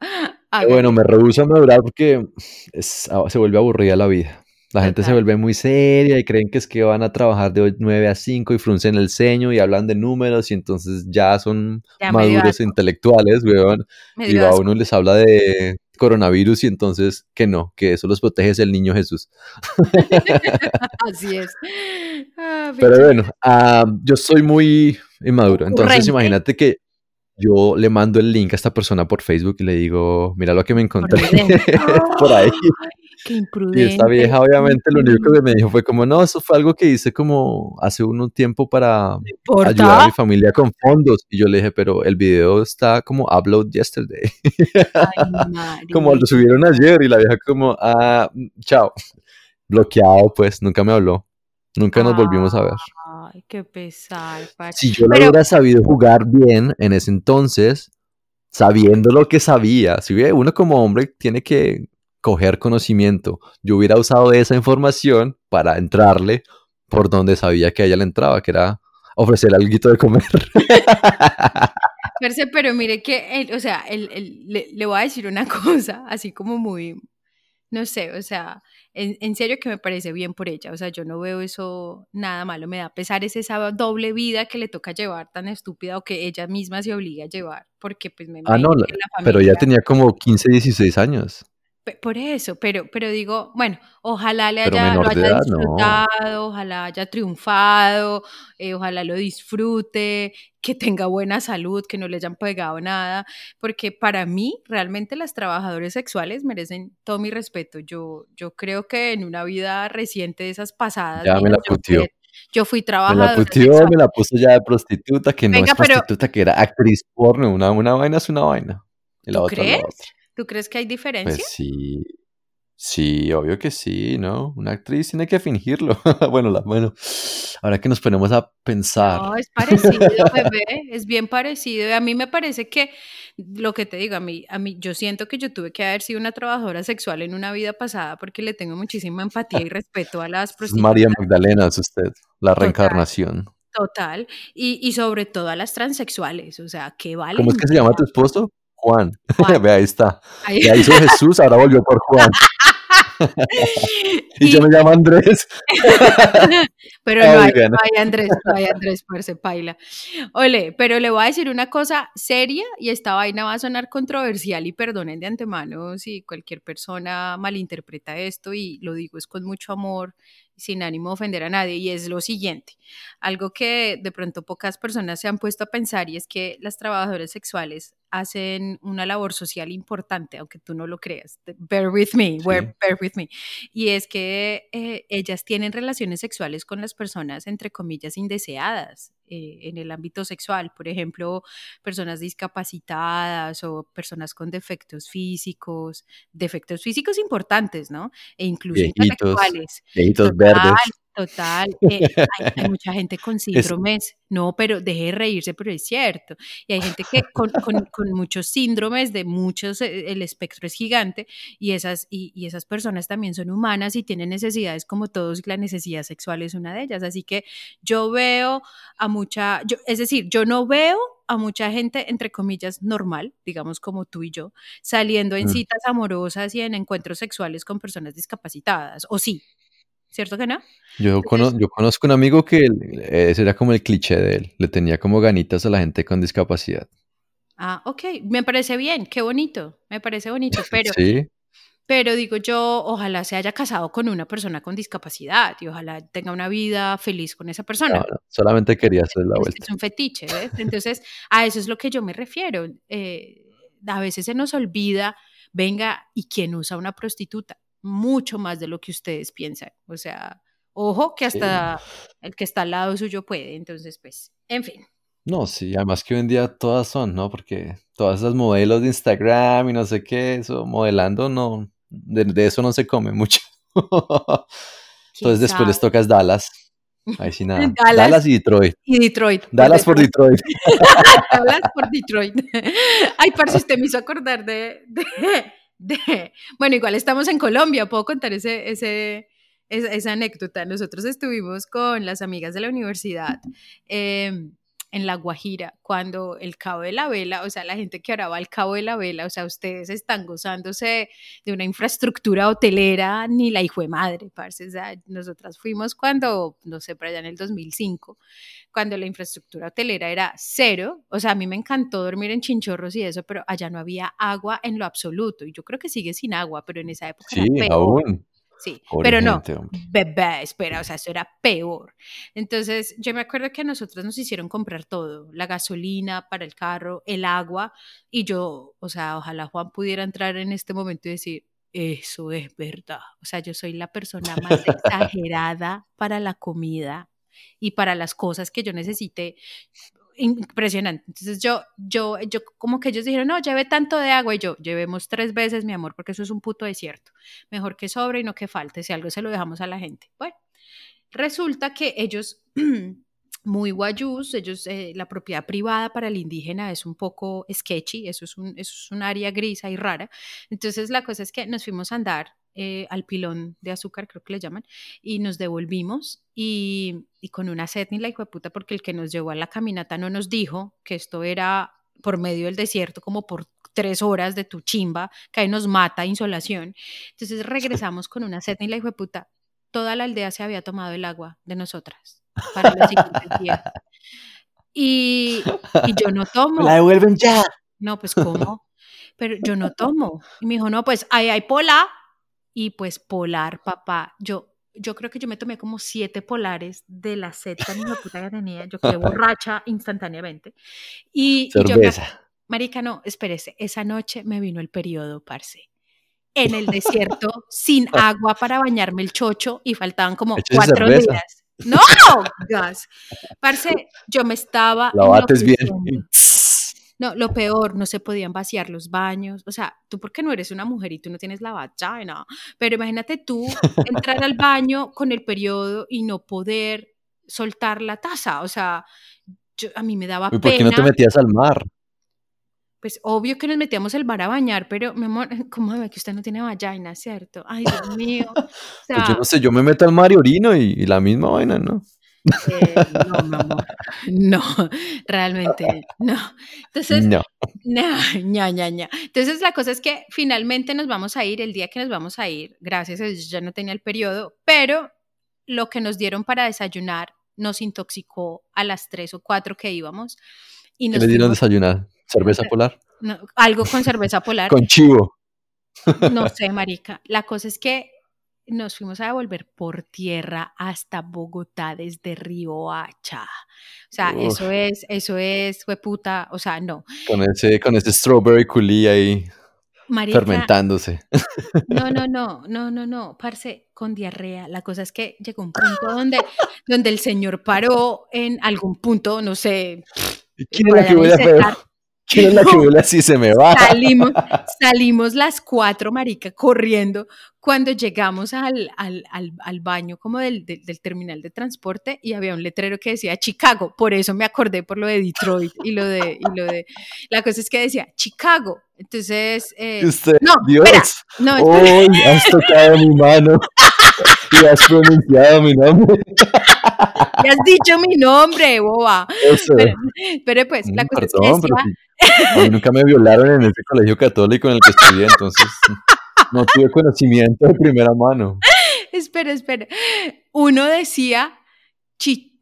Bueno, me rehuso a madurar porque es- se vuelve aburrida la vida. La gente se vuelve muy seria y creen que es que van a trabajar de 9 a 5 y fruncen el ceño y hablan de números y entonces ya son Ya maduros e intelectuales, weón. Y va uno les habla de coronavirus y entonces que no, que eso los protege es el niño Jesús. [LAUGHS] Así es. Ah, [LAUGHS] Pero bueno, ah, yo soy muy inmaduro. Entonces imagínate que yo le mando el link a esta persona por Facebook y le digo, mira lo que me encontré [LAUGHS] por ahí. Qué Y imprudente. esta vieja obviamente lo único que me dijo fue como, no, eso fue algo que hice como hace un tiempo para ayudar a mi familia con fondos. Y yo le dije, pero el video está como upload yesterday. Ay, [LAUGHS] como lo subieron ayer y la vieja como, ah, chao. Bloqueado, pues, nunca me habló. Nunca nos volvimos a ver. Ay, qué pesar. Si yo Pero- hubiera sabido jugar bien en ese entonces, sabiendo lo que sabía, si hubiera- uno como hombre tiene que coger conocimiento, yo hubiera usado esa información para entrarle por donde sabía que a ella le entraba, que era ofrecer algo de comer. [LAUGHS] Pero mire que, el- o sea, el- el- le, le voy a decir una [LAUGHS] cosa, así como muy, no sé, o sea, en, en serio que me parece bien por ella, o sea, yo no veo eso nada malo, me da pesar es esa doble vida que le toca llevar tan estúpida o que ella misma se obliga a llevar, porque pues me Ah, no, la- pero ella tenía como 15, 16 años. Por eso, pero, pero digo, bueno, ojalá le Pero haya, lo menor de haya edad, no. disfrutado, ojalá haya triunfado, eh, ojalá lo disfrute, que tenga buena salud, que no le hayan pegado nada, porque para mí realmente las trabajadoras sexuales merecen todo mi respeto. Yo, yo creo que en una vida reciente de esas pasadas, Ya me la yo, fui, yo fui Me la trabajadora sexual. me la puso ya de prostituta, que no Venga, es pero- prostituta, que era actriz porno. Una, una vaina es una vaina. Y la ¿Tú otra es la crees? otra. ¿Tú crees que hay diferencia? Pues sí, sí, obvio que sí, ¿no? Una actriz tiene que fingirlo. [LAUGHS] bueno, la, bueno, ahora que nos ponemos a pensar, No, es parecido, [LAUGHS] bebé, es bien parecido. Y a mí me parece que lo que te digo, a mí, a mí, yo siento que yo tuve que haber sido una trabajadora sexual en una vida pasada porque le tengo muchísima empatía y respeto a las prostitutas. María Magdalena, es usted, la Total. reencarnación. Total. Y, y sobre todo a las transexuales, o sea, que vale. ¿Cómo es que se llama tu esposo? Juan. Juan. [LAUGHS] Ve, ahí está. Ahí- Ya hizo Jesús, ahora volvió por Juan. [LAUGHS] y, yo me llamo Andrés. [LAUGHS] pero no hay, no hay, Andrés, no hay Andrés, se paila. Ole, pero le voy a decir una cosa seria y esta vaina va a sonar controversial y perdonen de antemano si cualquier persona malinterpreta esto y lo digo es con mucho amor sin ánimo de ofender a nadie, y es lo siguiente, algo que de pronto pocas personas se han puesto a pensar y es que las trabajadoras sexuales hacen una labor social importante, aunque tú no lo creas. Bear with me, bear with me. Y es que eh, ellas tienen relaciones sexuales con las personas, entre comillas, indeseadas. Eh, en el ámbito sexual, por ejemplo, personas discapacitadas o personas con defectos físicos, defectos físicos importantes, ¿no? E incluso intelectuales. Viejitos verdes. Total, [LAUGHS] eh, hay, mucha gente con síndromes, no, pero deje de reírse, pero es cierto. Y hay gente que con, con, muchos síndromes, de muchos, eh, el espectro es gigante, y esas, y, y, esas personas también son humanas y tienen necesidades como todos, y la necesidad sexual es una de ellas. Así que yo veo a mucha, yo, es decir, yo no veo a mucha gente, entre comillas, normal, digamos como tú y yo, saliendo en mm. citas amorosas y en encuentros sexuales con personas discapacitadas, o sí, ¿cierto que no? Yo, yo conozco un amigo que ese era como el cliché de él, le tenía como ganitas a la gente con discapacidad. Ah, ok, me parece bien, qué bonito, me parece bonito, [LAUGHS] pero, sí. pero digo yo, ojalá se haya casado con una persona con discapacidad y ojalá tenga una vida feliz con esa persona. No, solamente quería hacer la vuelta. Es un fetiche, ¿ves? Entonces, a eso es lo que yo me refiero. Eh, a veces se nos olvida, venga, ¿y quién usa una prostituta? Mucho más de lo que ustedes piensan. O sea, ojo que hasta el que está al lado suyo puede. Entonces, pues, en fin. No, sí, además que hoy en día todas son, ¿no? Porque todas esas modelos de Instagram y no sé qué, eso, modelando, no, de, eso no se come mucho. [LAUGHS] Entonces después les tocas Dallas. Ahí sí nada. [LAUGHS] Dallas, y Detroit. Y Detroit. [LAUGHS] Dallas por Detroit. Dallas por Detroit. Ay, parce, usted me hizo acordar de, [LAUGHS] bueno, igual estamos en Colombia, puedo contar ese, ese, esa, anécdota. Nosotros estuvimos con las amigas de la universidad em, en La Guajira, cuando el Cabo de la Vela, o sea, la gente que ahora va al Cabo de la Vela, o sea, ustedes están gozándose de una infraestructura hotelera, ni la hijo de madre, parce. O sea, nosotras fuimos cuando, no sé, para allá en el 2005, cuando la infraestructura hotelera era cero, o sea, a mí me encantó dormir en chinchorros y eso, pero allá no había agua en lo absoluto, y yo creo que sigue sin agua, pero en esa época sí, aún. Sí, pero no, bebé, espera, o sea, eso era peor. Entonces, yo me acuerdo que a nosotros nos hicieron comprar todo, la gasolina para el carro, el agua, y yo, o sea, ojalá Juan pudiera entrar en este momento y decir, eso es verdad. O sea, yo soy la persona más [LAUGHS] exagerada para la comida y para las cosas que yo necesite impresionante. Entonces yo, yo, yo, como que ellos dijeron, no, lleve tanto de agua y yo, llevemos tres veces, mi amor, porque eso es un puto desierto. Mejor que sobre y no que falte, si algo se lo dejamos a la gente. Bueno, resulta que ellos, [CLEARS THROAT] muy guayús, ellos, eh, la propiedad privada para el indígena es un poco sketchy, eso es un, eso es un área grisa y rara. Entonces la cosa es que nos fuimos a andar eh, al pilón de azúcar, creo que le llaman, y nos devolvimos y, y con una sed ni la hijo de puta porque el que nos llevó a la caminata no nos dijo que esto era por medio del desierto, como por tres horas de tu chimba, que ahí nos mata insolación. Entonces regresamos con una sed ni la hijo de puta. Toda la aldea se había tomado el agua de nosotras para los siguientes días. Y, y yo no tomo. La devuelven ya. No, pues ¿cómo? Pero yo no tomo. Y me dijo, no, pues ahí hay pola y pues polar, papá. Yo, yo creo que yo me tomé como siete polares de la sed tan puta que tenía. Yo quedé [LAUGHS] borracha instantáneamente. Y, yo, marica, no, espérese, esa noche me vino el periodo, parce. En el desierto, [LAUGHS] sin agua para bañarme el chocho y faltaban como cuatro días. No, [LAUGHS] gas. Parce, yo me estaba. La bates bien. No, lo peor, no se podían vaciar los baños. O sea, tú porque no eres una mujer y tú no tienes la vagina, pero imagínate tú entrar al baño con el periodo y no poder soltar la taza. O sea, yo, a mí me daba pena. ¿Por qué no te metías al mar? Pues obvio que nos metíamos al mar a bañar, pero mi amor, [LAUGHS] ¿cómo ve que usted no tiene vagina, cierto? Ay, Dios mío. [LAUGHS] pues yo no sé, yo me meto al mar y orino y, y la misma vaina, ¿no? Eh, no, mi amor. No, realmente no. Entonces, No. no, ña, ña, ña. Entonces, la cosa es que finalmente nos vamos a ir, el día que nos vamos a ir, gracias a Dios ya no tenía el periodo, pero lo que nos dieron para desayunar nos intoxicó a las 3 o 4 que íbamos. Y ¿Qué nos les dieron fuimos- desayunar? ¿Cerveza polar? no, algo con cerveza polar. Con chivo. No sé, marica. La cosa es que nos fuimos a devolver por tierra hasta Bogotá desde Río Hacha. O sea, Uf. eso es, eso es, fue puta, o sea, no. Con ese, con ese strawberry culí ahí Marica, fermentándose. no, no, [LAUGHS] no, no, no, no, parce, con diarrea. La cosa es que llegó un punto donde, donde el señor paró en algun punto, no sé, ¿Quién es la que huele a feo? ¿Quién es la que así? Se me va. Salimos, salimos las cuatro, marica, corriendo. Cuando llegamos al, al, al, al baño como del, del, del terminal de transporte y había un letrero que decía Chicago. Por eso me acordé por lo de Detroit y lo de, y lo de... La cosa es que decía Chicago. Entonces... eh, usted, no, Dios. espera, no, espera, Hoy has tocado mi mano y has pronunciado mi nombre. [LAUGHS] ya has dicho mi nombre, boba. Pero, pero pues, la Mm, cosa Perdón, es que decía, a mí nunca me violaron en ese colegio católico en el que estudié, entonces no tuve conocimiento de primera mano. Espera, espera. Uno decía, chi-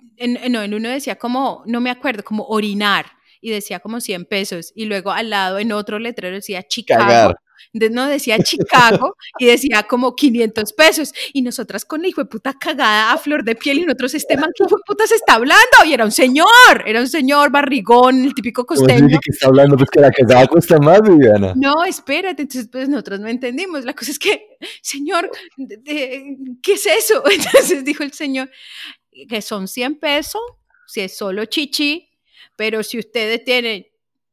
no, en uno decía como, no me acuerdo, como orinar, y decía como 100 pesos, y luego al lado en otro letrero decía Chicago, Cagar. De- no decía Chicago, y decía como 500 pesos, y nosotras con la hijo de puta cagada a flor de piel, y nosotros, este man, ¿qué hijo de puta se está hablando? Y era un señor, era un señor barrigón, el típico ¿Cómo así costeño. que está hablando? Pues que la cagada cuesta más, Viviana. No, espérate, entonces pues nosotros no entendimos. La cosa es que, señor, ¿qué es eso? [LAUGHS] Entonces dijo el señor que son 100 pesos si es solo chichi, pero si ustedes tienen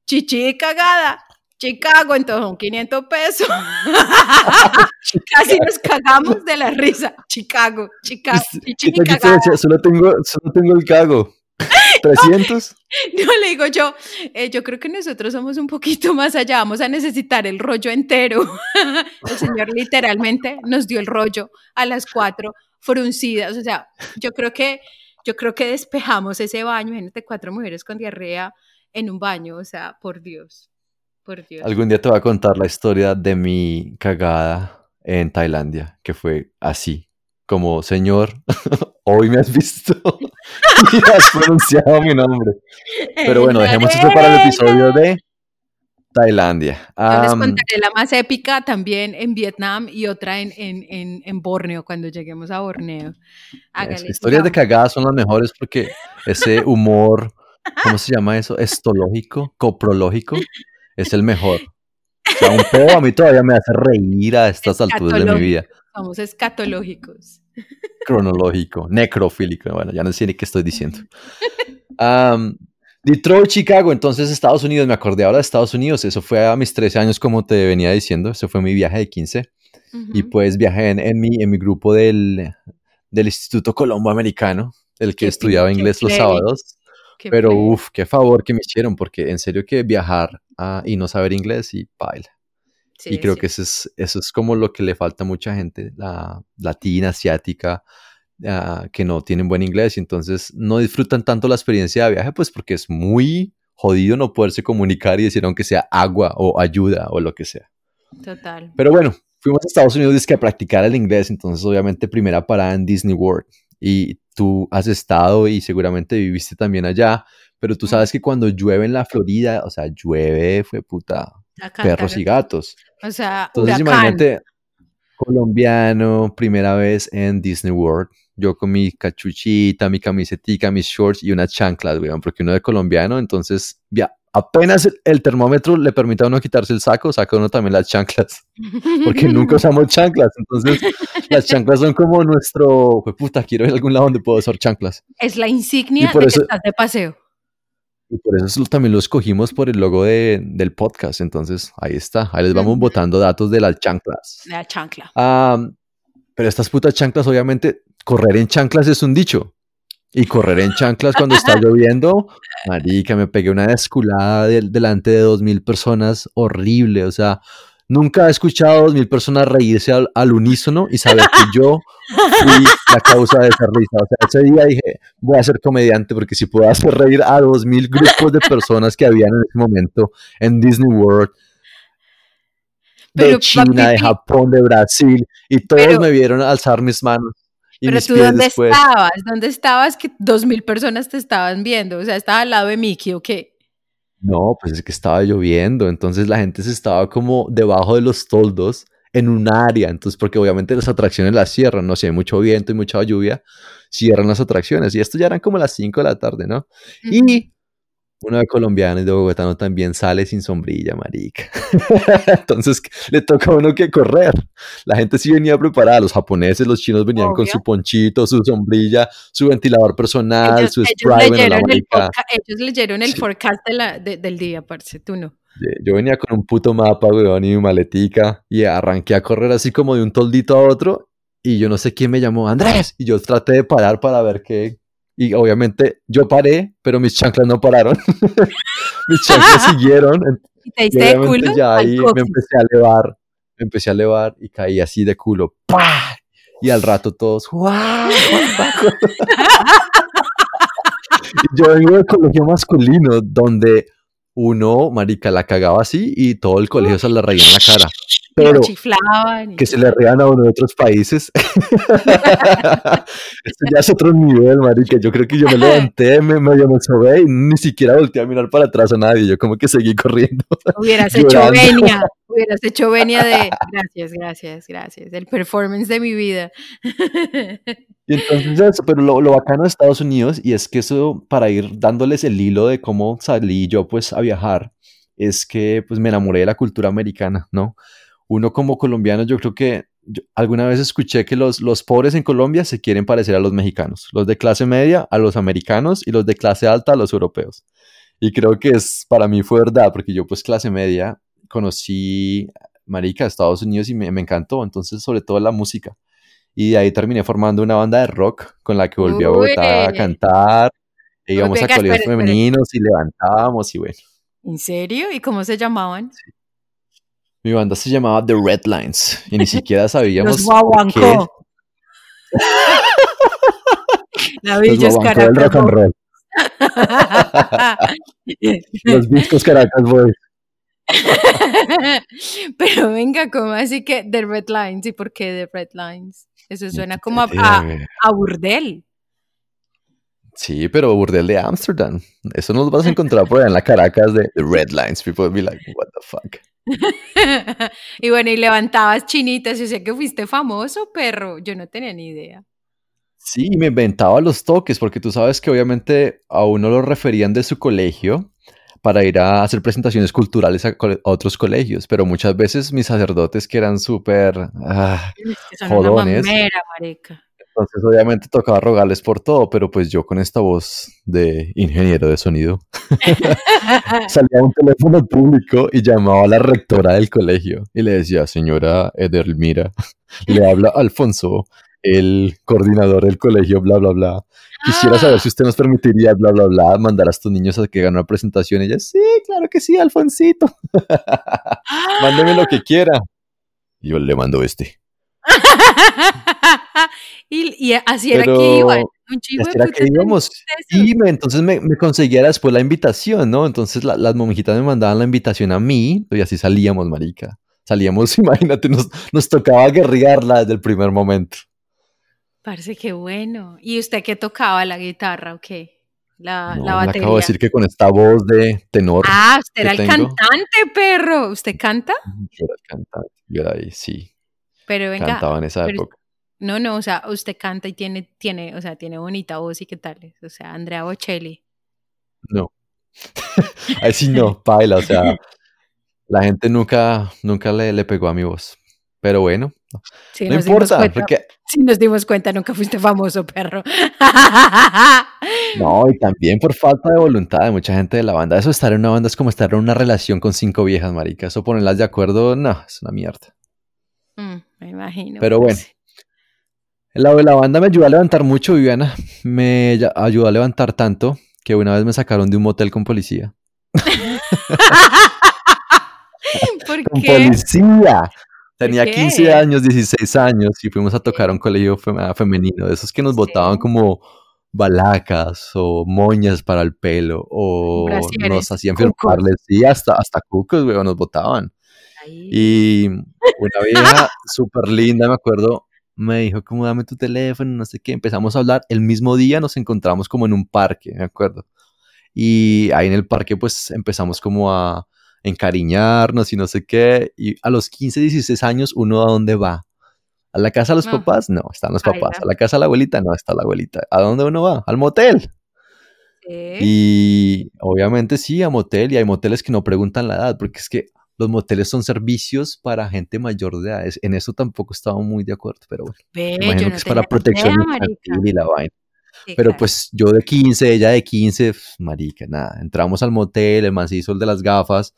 chichi cagada, Chicago, entonces son 500 pesos. [LAUGHS] Casi nos cagamos de la risa. Chicago, Chicago, chichi ¿Qué y? Solo tengo, solo tengo el cago. [LAUGHS] ¿300? No le digo yo, eh, yo creo que nosotros somos un poquito más allá, vamos a necesitar el rollo entero. [LAUGHS] el señor literalmente nos dio el rollo a las cuatro fruncidas, o sea, yo creo que, yo creo que despejamos ese baño, imagínate cuatro mujeres con diarrea en un baño, o sea, por Dios, por Dios. Algún día te voy a contar la historia de mi cagada en Tailandia, que fue así. Como, señor, [LAUGHS] hoy me has visto [LAUGHS] y has pronunciado mi nombre. Pero bueno, dejemos eso para el episodio de Tailandia. Yo les contaré la más épica también en Vietnam y otra en, en, en, en Borneo, cuando lleguemos a Borneo. Las Hágale, historias de cagadas son las mejores porque ese humor, ¿cómo se llama eso? [LAUGHS] Estológico, coprológico, es el mejor. O sea, un pedo a mí todavía me hace reír a estas alturas de mi vida. Somos escatológicos. Cronológico, necrofílico, bueno, ya no sé ni qué estoy diciendo. [LAUGHS] Am, Detroit, Chicago, entonces Estados Unidos, me acordé ahora de Estados Unidos, eso fue a mis 13 años como te venía diciendo, ese fue mi viaje de 15 y Ujú. pues viajé en, en mi, en mi grupo del, del Instituto Colombo Americano, el que estudiaba inglés los sábados. Qué Pero plebe. uff, qué favor que me hicieron, porque en serio que viajar ah, y no saber inglés y baila. Sí, y creo sí. que eso es, eso es como lo que le falta a mucha gente, la latina, asiática, ah, que no tienen buen inglés y entonces no disfrutan tanto la experiencia de viaje, pues porque es muy jodido no poderse comunicar y decir aunque sea agua o ayuda o lo que sea. Total. Pero bueno, fuimos a Estados Unidos dizque, a practicar el inglés, entonces obviamente primera parada en Disney World. Y tú has estado y seguramente viviste también allá, pero tú sabes que cuando llueve en la Florida, o sea, llueve, fue puta, Acá, perros y gatos. O sea, Entonces huracán. imagínate, colombiano, primera vez en Disney World, yo con mi cachuchita, mi camisetica, mis shorts y unas chanclas, weón, porque uno de colombiano, entonces, ya, apenas el, el termómetro le permite a uno quitarse el saco, saca uno también las chanclas porque nunca [LAUGHS] usamos chanclas. Entonces, las chanclas son como nuestro. "Jue puta, quiero ir a algún lado donde puedo usar chanclas. Es la insignia por de eso- que estás de paseo. Y por eso también lo escogimos por el logo de- del podcast. Entonces, ahí está. Ahí les vamos botando datos de las chanclas. La chancla. Am, pero estas putas chanclas, obviamente, correr en chanclas es un dicho. Y correr en chanclas cuando está [LAUGHS] lloviendo, marica, me pegué una desculada del- delante de dos mil personas horrible. O sea, nunca he escuchado a dos mil personas reírse al, al unísono y saber que yo fui la causa de esa risa. O sea, ese día dije, voy a ser comediante porque si puedo hacer reír a dos mil grupos de personas que habían en ese momento en Disney World, de Pero, China, de Japón, de Brasil, y todos Pero- me vieron alzar mis manos. Y Pero tú dónde después. estabas, dónde estabas que dos mil personas te estaban viendo, o sea, estaba al lado de Mickey, ¿o qué? No, pues es que estaba lloviendo, entonces la gente se estaba como debajo de los toldos en un área, entonces porque obviamente las atracciones las cierran, no sé, hay mucho viento y mucha lluvia, cierran las atracciones y esto ya eran como las 5 de la tarde, ¿no? Y uno de colombiano y de bogotano también sale sin sombrilla, marica. [LAUGHS] Entonces le toca a uno que correr. La gente sí venía preparada, los japoneses, los chinos venían con su ponchito, su sombrilla, su ventilador personal, ellos, su ellos spray, bueno, la leyeron el marica. podca- ellos leyeron el Sí. forecast de la- de- del día, parce, tú no. Yo venía con un puto mapa, weón, y mi maletica, y arranqué a correr así como de un toldito a otro, y yo no sé quién me llamó, Andrés, y yo traté de parar para ver qué, y obviamente yo paré, pero mis chanclas no pararon, [LAUGHS] mis chanclas siguieron, ¿Y te y diste de culo? ya ahí me empecé a elevar, me empecé a elevar, y caí así de culo, ¡pah! Y al rato todos, ¡guau! guau". [LAUGHS] Y yo vengo del colegio masculino, donde uno, marica, la cagaba así y todo el colegio se le reía en la cara. Lo chiflaban. que se le rían a uno de otros países. [LAUGHS] Esto ya es otro nivel, marica. Yo creo que yo me levanté, me medio me sobé y ni siquiera volteé a mirar para atrás a nadie. Yo como que seguí corriendo. [LAUGHS] Hubieras hecho venia, [LAUGHS] hubieras hecho venia de gracias, gracias, gracias, el performance de mi vida. Y entonces eso, pero lo, lo bacano de Estados Unidos, y es que eso, para ir dándoles el hilo de cómo salí yo pues a viajar, es que pues me enamoré de la cultura americana, ¿no? Uno como colombiano, yo creo que yo alguna vez escuché que los, los pobres en Colombia se quieren parecer a los mexicanos, los de clase media a los americanos y los de clase alta a los europeos. Y creo que es, para mí fue verdad, porque yo pues clase media conocí, marica, Estados Unidos y me, me encantó, entonces sobre todo la música. Y de ahí terminé formando una banda de rock con la que volví a Bogotá a cantar. E íbamos a colegios femeninos y levantábamos y bueno. ¿En serio? ¿Y cómo se llamaban? Mi banda se llamaba The Red Lines y ni [LAUGHS] siquiera sabíamos Los qué guaguancó. [LAUGHS] La los Villas guaguancó del rock and roll. [LAUGHS] Los discos Caracas Boys. Pero venga, ¿cómo así que The Red Lines? ¿Y por qué The Red Lines? Eso suena como a, a- a burdel. Sí, pero burdel de Amsterdam. Eso no lo vas a encontrar por allá en la Caracas de The Red Lines. People will be like, what the fuck. [LAUGHS] y bueno, y levantabas chinitas, yo sé que fuiste famoso, perro. Yo no tenía ni idea. Sí, me inventaba los toques, porque tú sabes que obviamente a uno lo referían de su colegio para ir a hacer presentaciones culturales a, otros colegios, pero muchas veces mis sacerdotes que eran súper... ah, Es que son Jodones. una mamera, marica. Entonces obviamente tocaba rogarles por todo, pero pues yo con esta voz de ingeniero de sonido [LAUGHS] salía a un teléfono público y llamaba a la rectora del colegio y le decía, señora Edelmira, le habla Alfonso, el coordinador del colegio, bla, bla, bla. Quisiera saber si usted nos permitiría, bla, bla, bla, mandar a estos niños a que hagan una presentación. Y ella, sí, claro que sí, Alfonsito. [LAUGHS] Mándeme lo que quiera. Y yo le mando este. [LAUGHS] y, y así era Pero que iban. Un chivo Así de era que íbamos. Y me- entonces me, me conseguía después la invitación, ¿no? Entonces la- las monjitas me mandaban la invitación a mí y así salíamos, marica. Salíamos, [LAUGHS] imagínate, nos, nos tocaba guerrearla desde el primer momento. Parece que bueno. ¿Y usted qué tocaba la guitarra o qué? La, No, la le batería. acabo de decir que con esta voz de tenor, Ah, usted era el tengo. cantante, perro. ¿Usted canta? yo era el cantante. Yo era ahí, sí, Pero venga, cantaba en esa pero- época. No, no, o sea, usted canta y tiene, tiene, o sea, tiene bonita voz y qué tal. O sea, Andrea Bocelli. No. [LAUGHS] Ahí sí no, [LAUGHS] paila, o sea, la gente nunca, nunca le, le pegó a mi voz. Pero bueno, Sí, no importa, cuenta, porque sí nos dimos cuenta, nunca fuiste famoso, perro. No, y también por falta de voluntad de mucha gente de la banda. Eso estar en una banda es como estar en una relación con cinco viejas, marica. Eso ponerlas de acuerdo, no, es una mierda. Mm, me imagino. Pero bueno. La de la banda me ayudó a levantar mucho, Viviana. Me ayudó a levantar tanto que una vez me sacaron de un motel con policía. [LAUGHS] ¿Por con qué? policía. Tenía qué? 15 años, 16 años y fuimos a tocar a un colegio fem- ah, femenino, de esos que nos botaban Sí. como balacas o moñas para el pelo o nos hacían firmarles, sí, hasta, hasta cucos, weón, nos botaban. Ahí. Y una vieja [LAUGHS] súper linda, me acuerdo, me dijo como dame tu teléfono, no sé qué. Empezamos a hablar. El mismo día nos encontramos como en un parque, me acuerdo. Y ahí en el parque pues empezamos como a encariñarnos y no sé qué. Y a los 15, 16 años, ¿uno a dónde va? ¿A la casa de los No. papás? No, están los papás. ¿A la casa de la abuelita? No, está la abuelita. ¿A dónde uno va? Al motel. Sí. Y obviamente sí, a motel, y hay moteles que no preguntan la edad, porque es que los moteles son servicios para gente mayor de edad. En eso tampoco estaba muy de acuerdo, pero bueno, yo imagino no que es para protección infantil y la vaina. Sí, Pero claro. pues yo de 15, ella de 15, pf, marica, nada. Entramos al motel, el man se hizo el de las gafas,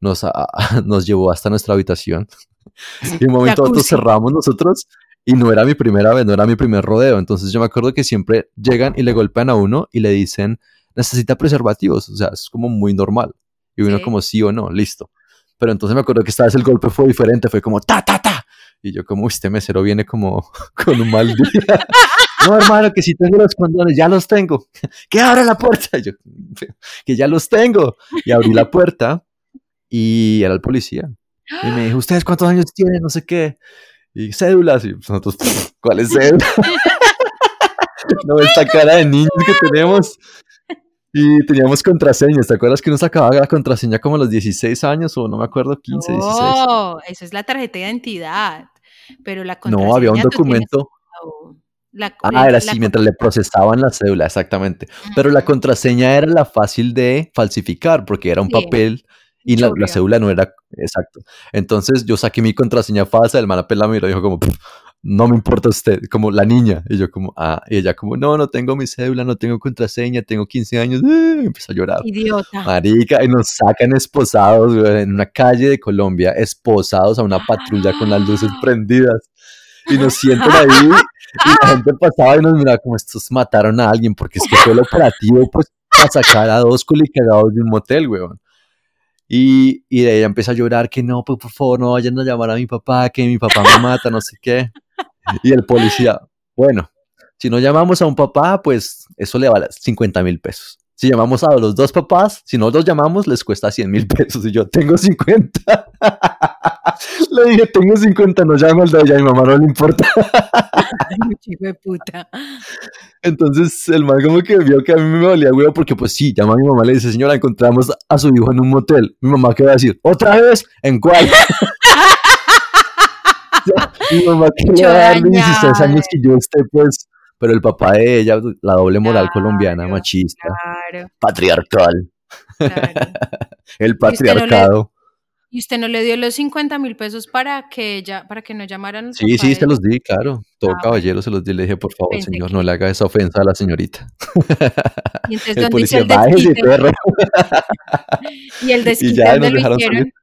nos, a- [LAUGHS] nos llevó hasta nuestra habitación. [LAUGHS] Y un momento Jacuzzi. cerramos nosotros y no era mi primera vez, no era mi primer rodeo. Entonces yo me acuerdo que siempre llegan y le golpean a uno y le dicen, necesita preservativos. O sea, es como muy normal. Y uno Sí. como sí o no, listo. Pero entonces me acuerdo que esta vez el golpe fue diferente, fue como ta, ta, ta. Y yo como, "Uy, este mesero viene como [LAUGHS] con un mal día. [LAUGHS] no, hermano, que sí tengo los condones, ya los tengo. [LAUGHS] que abra la puerta. Y yo, que ya los tengo. Y abrí la puerta y era el policía. Y me dijo, ¿ustedes cuántos años tienen? No sé qué. Y cédulas. Y nosotros, ¿cuál es cédula? no, esta cara de niños que tenemos. Y teníamos contraseñas. ¿Te acuerdas que uno sacaba la contraseña como a los 16 años o no me acuerdo, 15, 16? No, eso es la tarjeta de identidad. Pero la No, había un contraseña documento. la- Ah, era la así, mientras le procesaban la cédula, exactamente. Pero la contraseña era la fácil de falsificar porque era un Sí. papel y la, la cédula no era exacto. Entonces yo saqué mi contraseña falsa, el man me miró y dijo como, "Pff, no me importa usted, como la niña. Y yo como, ah, y ella como, no, no tengo mi cédula, no tengo contraseña, tengo 15 años. Eh, y empezó a llorar. Idiota. Marica, y nos sacan esposados güey, en una calle de Colombia, esposados a una patrulla con las luces prendidas. Y nos sientan ahí y la gente pasaba y nos miraba como estos mataron a alguien, porque es que fue el operativo pues para sacar a dos culicagados de un motel, weón. Y, de ella empieza a llorar que no, pues por favor no vayan a llamar a mi papá, que mi papá me mata, no sé qué. Y el policía, bueno, si no llamamos a un papá, pues eso le vale 50 mil pesos. Si llamamos a los dos papás, si no los llamamos, les cuesta 100 mil pesos. Y yo tengo 50. [LAUGHS] le dije, tengo 50, no llamo al de ella, a mi mamá no le importa. [LAUGHS] Ay, hijo de puta. Entonces el man como que vio que a mí me valía huevo porque pues sí, llama a mi mamá le dice, señora, encontramos a su hijo en un motel. Mi mamá, ¿qué va a decir? ¿Otra vez? ¿En cuál? [LAUGHS] mi mamá quería darle 16 años que yo esté pues, pero el papá de ella, la doble moral colombiana, machista, Claro, patriarcal, claro. [LAUGHS] el patriarcado. ¿Y usted no le dio los 50 mil pesos para que ella, para que no llamaran Sí, papá sí, de- se los di, claro. Todo Ah, caballero se los di. Le dije, por favor, señor, que- no le haga esa ofensa a la señorita. [LAUGHS] Y entonces, El ¿dónde hizo policía, el bájese, perro. [LAUGHS] Y el desquite, ya ¿dónde nos lo dejaron hicieron? salir.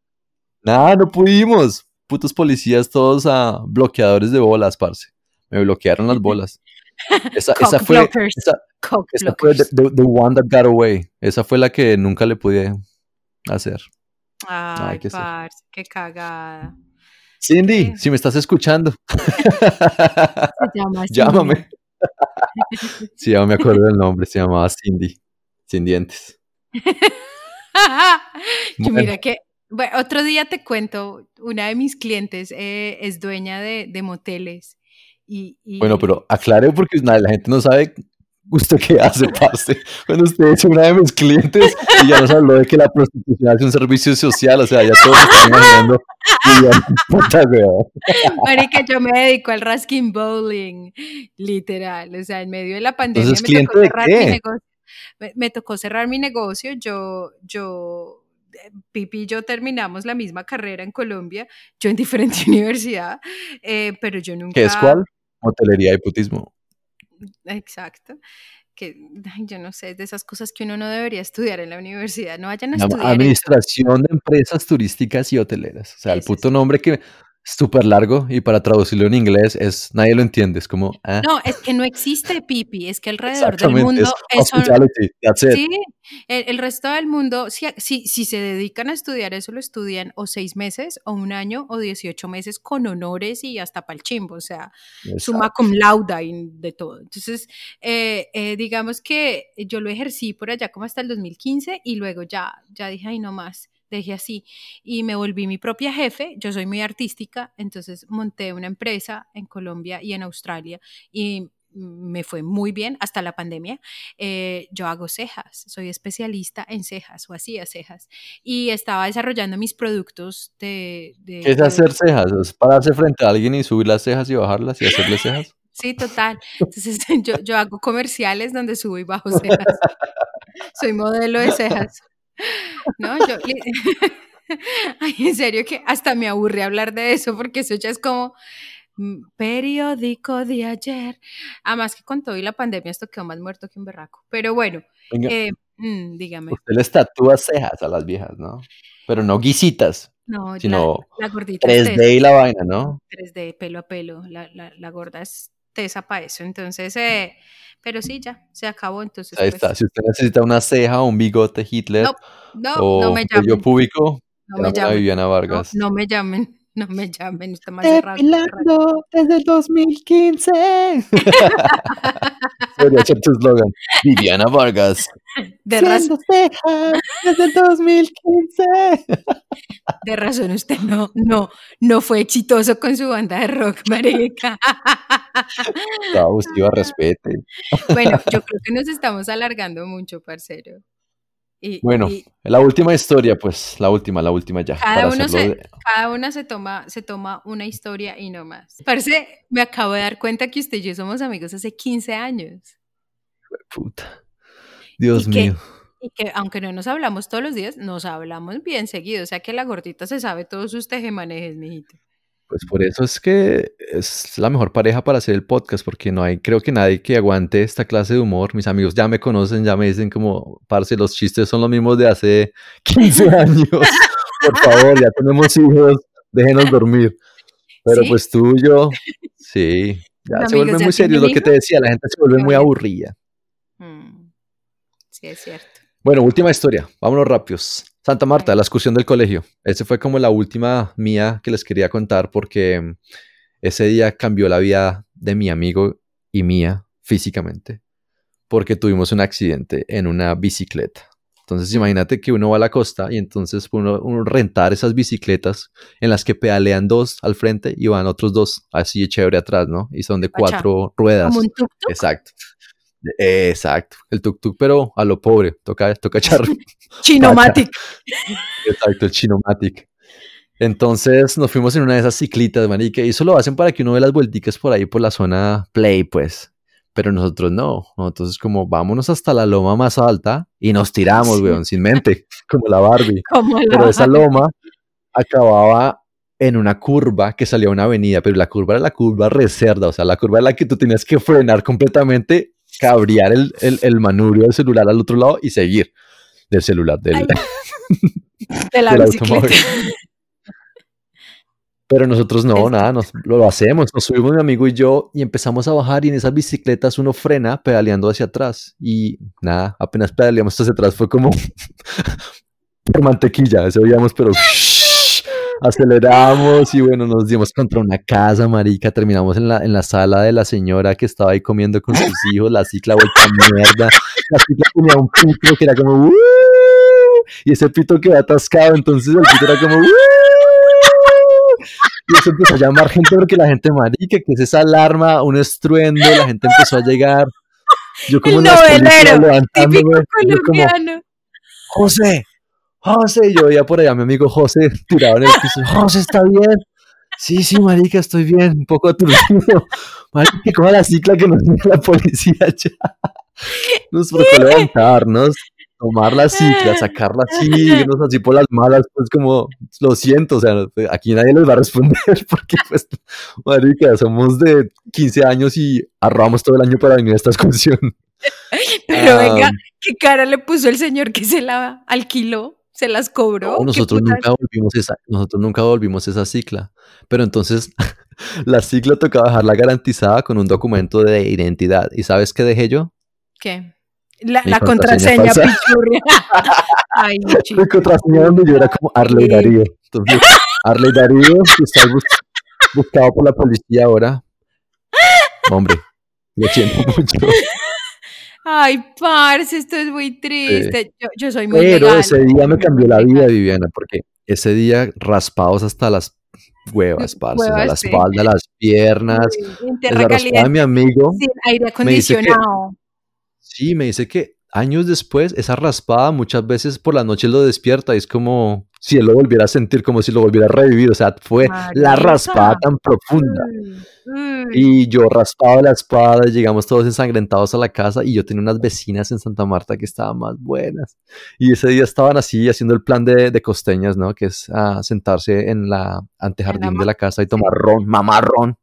Nada, no pudimos. Putos policías todos a bloqueadores de bolas, parce. Me bloquearon las bolas. Esa, esa fue, esa, esa fue the, blockers. the- the one that got away. Esa fue la que nunca le pude hacer. Ay, que parce, qué cagada. Cindy, Sí. si me estás escuchando, [LAUGHS] llama [LAUGHS] llámame. [LAUGHS] Sí, ya me acuerdo del nombre, se llamaba Cindy. Sin dientes. Yo Bueno. mira que, bueno, otro día te cuento, una de mis clientes eh, es dueña de, de moteles. Y, y- Bueno, pero aclare porque nada, la gente no sabe usted qué hace, [LAUGHS] parce. Cuando usted es una de mis clientes y ya nos habló de que la prostitución hace un servicio social, o sea, ya todos están imaginando. y ya, [LAUGHS] puta. Marica, yo me dedico al rasking bowling, literal. O sea, en medio de la pandemia Entonces, me ¿cliente tocó cerrar mi negocio. Me, me tocó cerrar mi negocio. Yo, yo, eh, Pipi y yo terminamos la misma carrera en Colombia, yo en diferente [LAUGHS] universidad, eh, pero yo nunca. ¿Qué es cuál? Hotelería y putismo. Exacto. Que ay, yo no sé, es de esas cosas que uno no debería estudiar en la universidad. No vayan a estudiar. eso. Administración de Empresas Turísticas y Hoteleras. O sea, el puto nombre que súper largo y para traducirlo en inglés es nadie lo entiende, es como... ah, No, es que no existe pipi, es que alrededor del mundo es eso, hospitality, that's it. sí, el, el resto del mundo, si, si, si se dedican a estudiar eso, lo estudian o seis meses, o un año, o 18 meses con honores y hasta pa'l chimbo, o sea, Exacto. cum laude y de todo. Entonces, eh, eh, digamos que yo lo ejercí por allá como hasta el 2015 y luego ya, ya dije, ay, no más, dejé así. Y me volví mi propia jefe, yo soy muy artística, entonces monté una empresa en Colombia y en Australia y me fue muy bien hasta la pandemia. Eh, yo hago cejas, soy especialista en cejas o hacía cejas y estaba desarrollando mis productos de... de- ¿Qué es de- hacer cejas? ¿Es pararse frente a alguien y subir las cejas y bajarlas y hacerle cejas? [LAUGHS] Sí, total. Entonces [LAUGHS] yo, yo hago comerciales donde subo y bajo cejas. Soy modelo de cejas. No, yo... [LAUGHS] Ay, en serio que hasta me aburre hablar de eso porque eso ya es como mm, periódico de ayer. Además que con todo y la pandemia esto quedó más muerto que un berraco. Pero bueno, Venga, eh, mm, dígame. usted les tatúa cejas a las viejas, ¿no? Pero no guisitas, No, sino la gordita es 3D y la vaina, ¿no? 3D, pelo a pelo. La, la, la gorda es tesa para eso. Entonces, eh, pero sí, ya, se acabó. Entonces, Ahí pues, está. Si usted necesita una ceja o un bigote Hitler No, no, o no me llamen. público, No me a. Viviana Vargas. no me llamen. [LAUGHS] No me llamen. Está más. Depilando desde el 2015. Podría [LAUGHS] ser tu eslogan. Viviana Vargas. De, raz- Haciendo cejas desde el 2015. [LAUGHS] de razón, usted no, no, no fue exitoso con su banda de rock, marica. Abusiva, respete. Bueno, yo creo que nos estamos alargando mucho, parcero. Y, Bueno, y la última historia, pues, la última, la última ya. Cada para uno se- de- cada una se toma, se toma una historia y no más. Parece, me acabo de dar cuenta que usted y yo somos amigos hace 15 años. Puta. Dios mío. Y que aunque no nos hablamos todos los días, nos hablamos bien seguido. O sea que la gordita se sabe todos sus tejemanejes, mijito. Pues por eso es que es la mejor pareja para hacer el podcast, porque no hay, creo que nadie que aguante esta clase de humor. Mis amigos ya me conocen, ya me dicen como, parce, los chistes son los mismos de hace [LAUGHS] 15 [LAUGHS] años. Por favor, ya tenemos hijos, déjenos dormir. Pero ¿Sí? pues tú y yo, sí, ya Los se vuelve muy serio, lo que te decía, la gente se vuelve muy aburrida. Mm, Sí, es cierto. Bueno, última historia, vámonos rápidos. Santa Marta, la excursión del colegio. Esa fue como la última mía que les quería contar porque mm, ese día cambió la vida de mi amigo y mía físicamente porque tuvimos un accidente en una bicicleta. Entonces imagínate que uno va a la costa y entonces uno, uno rentar esas bicicletas en las que pedalean dos al frente y van otros dos así de chévere atrás, ¿no? Y son de cuatro ruedas. Como un tuk-tuk. Exacto. Exacto. El tuk-tuk, pero a lo pobre. Toca, toca echar. [LAUGHS] Chinomatic. Exacto, el Chinomatic. Entonces nos fuimos en una de esas ciclitas, marica, y eso lo hacen para que uno vea las vuelticas por ahí por la zona play, pues. Pero nosotros no. Nosotros es como, vámonos hasta la loma más alta y nos tiramos, Sí. weón, sin mente, [LAUGHS] como la Barbie. [LAUGHS] Como la Pero esa loma acababa en una curva que salía a una avenida, pero la curva era la curva reserva, o sea, la curva en la que tú tenías que frenar completamente, cabrear el, el, el manubrio del celular al otro lado y seguir del celular, del, Ay, [LAUGHS] de la del automóvil. Pero nosotros no, nada, nos, lo hacemos, nos subimos mi amigo y yo y empezamos a bajar y en esas bicicletas uno frena pedaleando hacia atrás. Y nada, apenas pedaleamos hacia atrás fue como [LAUGHS] por mantequilla, eso oíamos, pero aceleramos y bueno, nos dimos contra una casa, marica, terminamos en la, en la sala de la señora que estaba ahí comiendo con sus [LAUGHS] hijos, la cicla vuelta mierda, la cicla tenía un pito que era como "Uh", y ese pito quedó atascado, entonces el pito era como "Uh", y eso empezó a llamar gente porque la gente marica, que es esa alarma, un estruendo, la gente empezó a llegar. Yo como El novelero, Típico como, colombiano. José, José, y yo veía por allá a mi amigo José tirado en el piso, [LAUGHS] José, ¿está bien? Sí, sí, marica, estoy bien, un poco aturdido. Marica, coja la cicla que nos viene la policía ya. Nos tocó levantarnos, tomar la cicla, sacarla así, [LAUGHS] irnos así por las malas, pues como, lo siento, o sea, aquí nadie les va a responder [LAUGHS] porque pues, marica, somos de 15 años y ahorramos todo el año para venir a esta excursión. Pero venga, ¿qué cara le puso el señor que se la alquiló? ¿Se las cobró? ¿Qué nosotros nunca volvimos esa, nosotros nunca volvimos esa cicla. Pero entonces [LAUGHS] la cicla tocaba dejarla garantizada con un documento de identidad. ¿Y sabes qué dejé yo? ¿Qué? La, contraseña contraseña pichurria. [LAUGHS] Ay, chico. Mi contraseña donde yo era como Arley. Darío. Entonces, Arley Darío, que está bus- buscado por la policía ahora. [LAUGHS] Hombre, lo siento mucho. Ay, parce, esto es muy triste. Yo, yo soy muy Pero ese día me cambió la vida. Viviana, porque ese día raspados hasta las huevas, [LAUGHS] parce, Huevas, la sí. espalda, las piernas. Caliente, de mi amigo, sin aire me dice que- acondicionado. sí, me dice que años después, esa raspada muchas veces por la noche lo despierta y es como si él lo volviera a sentir, como si lo volviera a revivir. O sea, fue la Marica. raspada tan profunda. Uy, uy. Y yo raspado la espada, llegamos todos ensangrentados a la casa y yo tenía unas vecinas en Santa Marta que estaban más buenas. Y ese día estaban así haciendo el plan de, de costeñas, ¿no? Que es ah, sentarse en la antejardín ma- de la casa y tomar ron, mamar ron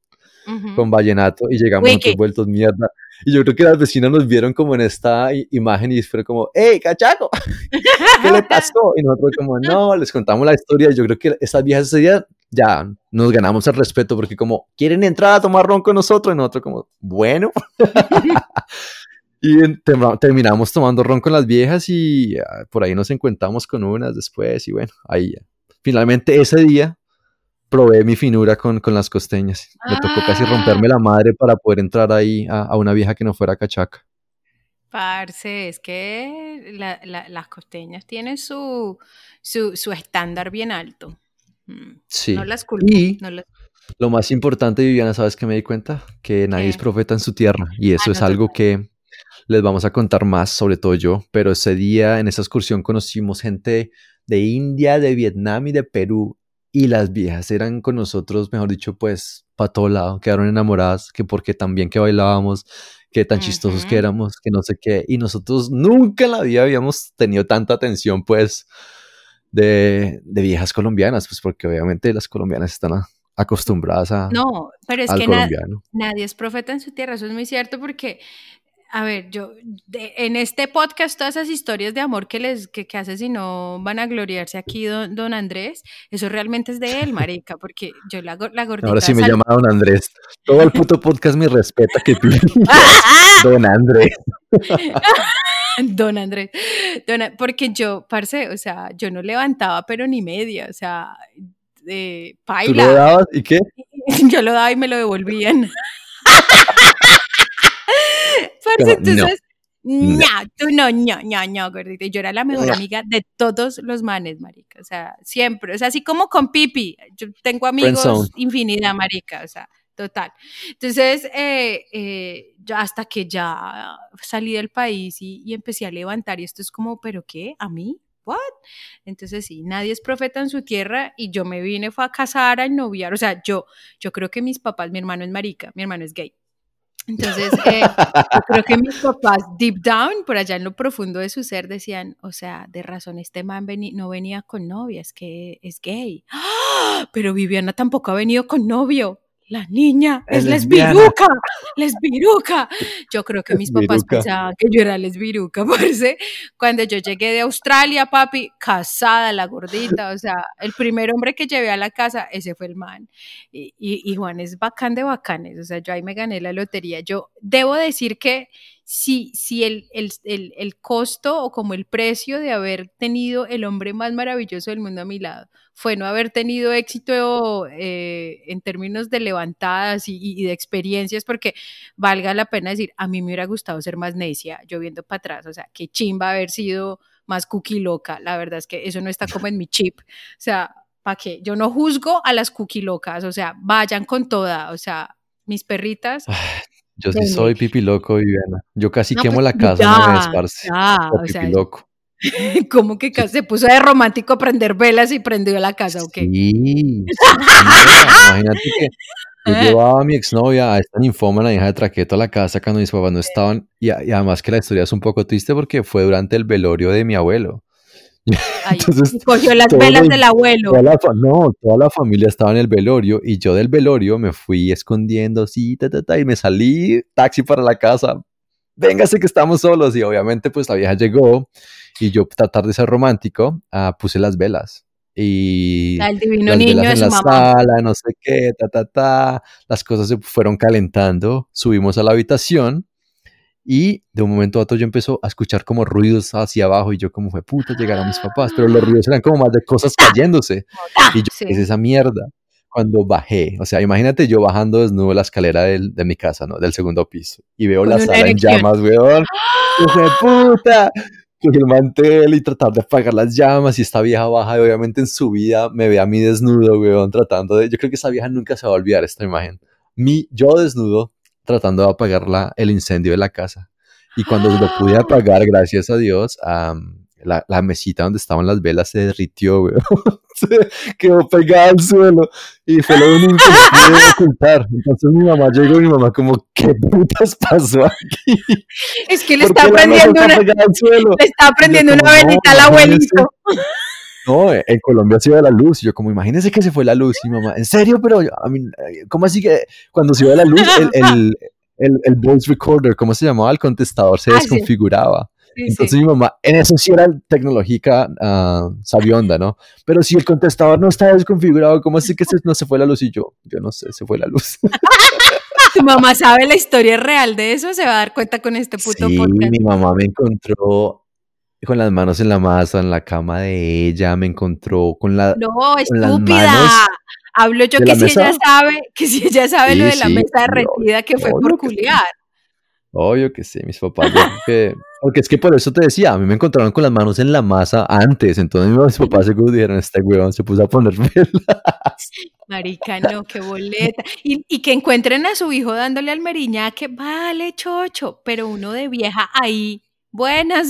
Ujú. con vallenato y llegamos Wiki. nosotros vueltos mierda. Y yo creo que las vecinas nos vieron como en esta imagen y fueron como, ¡Ey, cachaco! [LAUGHS] ¿Qué le pasó? Y nosotros como, no, les contamos la historia. Y yo creo que esas viejas ese día ya nos ganamos el respeto porque como, ¿quieren entrar a tomar ron con nosotros? Y nosotros como, bueno. [LAUGHS] y terminamos tomando ron con las viejas y ah, por ahí nos encontramos con unas después y bueno, ahí. Finalmente ese día probé mi finura con, con las costeñas. Me tocó casi romperme la madre para poder entrar ahí a, a una vieja que no fuera cachaca. Parce, es que la- la- las costeñas tienen su, su, su estándar bien alto. Mm, Sí. No las culpo. Y no las- lo más importante, Viviana, ¿sabes qué me di cuenta? Que nadie es profeta en su tierra. Y eso Ah, es no, algo que les vamos a contar más, sobre todo yo. Pero ese día, en esa excursión, conocimos gente de India, de Vietnam y de Perú. Y las viejas eran con nosotros, mejor dicho, pues, para todo lado. Quedaron enamoradas, que porque tan bien que bailábamos, que tan chistosos que éramos, que no sé qué. Y nosotros nunca en la vida habíamos tenido tanta atención, pues, de, de viejas colombianas, pues, porque obviamente las colombianas están a- acostumbradas a, No, pero es que na- nadie es profeta en su tierra, eso es muy cierto porque, a ver, yo de- en este podcast todas esas historias de amor que les que, que hace si no van a gloriarse aquí don, don Andrés, eso realmente es de él, marica, porque yo la, la gordita Ahora sí me llama Don Andrés. Todo el puto podcast me respeta que tú. [LAUGHS] [LAUGHS] [LAUGHS] Don Andrés. Don Andrés, don porque yo, parce, o sea, yo no levantaba pero ni media, o sea, ¿Tú paila. lo dabas y qué? Yo lo daba y me lo devolvían. Entonces, No. no, tú no, no, no, no, gordita. Yo era la mejor No. amiga de todos los manes, marica. O sea, siempre. O sea, así como con Pipi. Yo tengo amigos infinidad, marica. O sea, total. Entonces, eh, eh, yo hasta que ya salí del país y, y empecé a levantar, y esto es como, ¿pero qué? ¿A mí? ¿What? Entonces sí, nadie es profeta en su tierra y yo me vine fue a casar, a noviar, o sea, yo, yo creo que mis papás, mi hermano es marica, mi hermano es gay. Entonces, eh, creo que mis papás, deep down, por allá en lo profundo de su ser, decían, o sea, de razón, este man no venía con novia, es que es gay. ¡Ah! Pero Viviana tampoco ha venido con novio. La niña es, lesbiruca, lesbiruca. Yo creo que mis papás Lesbiruca. pensaban que yo era lesbiruca, [LAUGHS] parce. Cuando yo llegué de Australia, papi, casada, la gordita, o sea, el primer hombre que llevé a la casa, ese fue el man. Y, y, y Juan es bacán de bacanes, o sea, yo ahí me gané la lotería. Yo debo decir que si, el, el, el, el costo o como el precio de haber tenido el hombre más maravilloso del mundo a mi lado fue no haber tenido éxito eh, en términos de levantadas y, de experiencias, porque valga la pena decir, a mí me hubiera gustado ser más necia, yo viendo para atrás, o sea, qué chimba haber sido más cookie loca, la verdad es que eso no está como en mi chip, o sea, ¿para qué? Yo no juzgo a las cookie locas, o sea, vayan con toda, o sea, mis perritas. Yo sí soy pipi loco, Viviana. Yo casi No, quemo pues, la casa ya, una vez, parce. ya, por o pipi sea, loco. [LAUGHS] como que se puso de romántico a prender velas y prendió la casa, ¿o qué? Sí, imagínate que yo [LAUGHS] llevaba a mi exnovia, a esta ninfómana hija de traqueto a la casa cuando mis papás no estaban, y además que la historia es un poco triste porque fue durante el velorio de mi abuelo. Ay, [LAUGHS] Entonces, cogió las velas del abuelo. Toda la fa- no, toda la familia estaba en el velorio y yo del velorio me fui escondiendo así, ta, ta, ta, y me salí taxi para la casa véngase que estamos solos. Y obviamente pues la vieja llegó y yo tratar de ser romántico, ah, puse las velas. Y El divino las niño velas en la mamá. sala, no sé qué, ta, ta, ta. Las cosas se fueron calentando. Subimos a la habitación y de un momento a otro yo empezó a escuchar como ruidos hacia abajo y yo como fue puta llegaron mis papás, pero los ruidos eran como más de cosas cayéndose. Ah, Y yo, sí. ¿qué es esa mierda? Cuando bajé, o sea, imagínate yo bajando desnudo la escalera del- de mi casa, ¿no? Del segundo piso. Y veo la sala en erección. llamas, weón. ¡Hijo de puta! Con el mantel y tratar de apagar las llamas. Y esta vieja baja, y obviamente en su vida me ve a mí desnudo, weón, tratando de... Yo creo que esa vieja nunca se va a olvidar esta imagen. Mi, yo desnudo, tratando de apagar la, el incendio de la casa. Y cuando lo pude apagar, gracias a Dios, am, la, la mesita donde estaban las velas se derritió, weón. [LAUGHS] Se quedó pegada al suelo. Y fue lo único que pude [LAUGHS] ocultar. Entonces mi mamá llegó y mi mamá como, ¿qué putas pasó aquí? Es que le [LAUGHS] ¿Por está prendiendo una, le está prendiendo una velita al abuelito. No, en Colombia se iba la luz. Y yo como, imagínese que se fue la luz. Y mi mamá, ¿en serio? Pero, a mí, eh, ¿cómo así que cuando se iba la luz, el, el, el, el voice recorder, ¿cómo se llamaba? El contestador se Ah, desconfiguraba. Sí, Entonces sí. mi mamá, en eso sí era tecnológica ah, sabionda, ¿no? Pero si el contestador no está desconfigurado, ¿cómo así que se- no se fue la luz? Y yo, yo no sé, se fue la luz. [LAUGHS] Tu mamá sabe la historia real de eso, se va a dar cuenta con este puto sí, podcast. mi mamá me encontró con las manos en la masa, en la cama de ella, me encontró con la... No, estúpida. Hablo yo que si ella sabe, que si ella sabe lo de la sí, mesa derretida que fue por culiar. Obvio que sí, mis papás. porque es que por eso te decía, a mí me encontraron con las manos en la masa antes, entonces mis papás seguro dijeron, este huevón se puso a poner velas. Marica, no, qué boleta. Y, y que encuentren a su hijo dándole al meriñaque, vale, chocho, pero uno de vieja ahí. Buenas,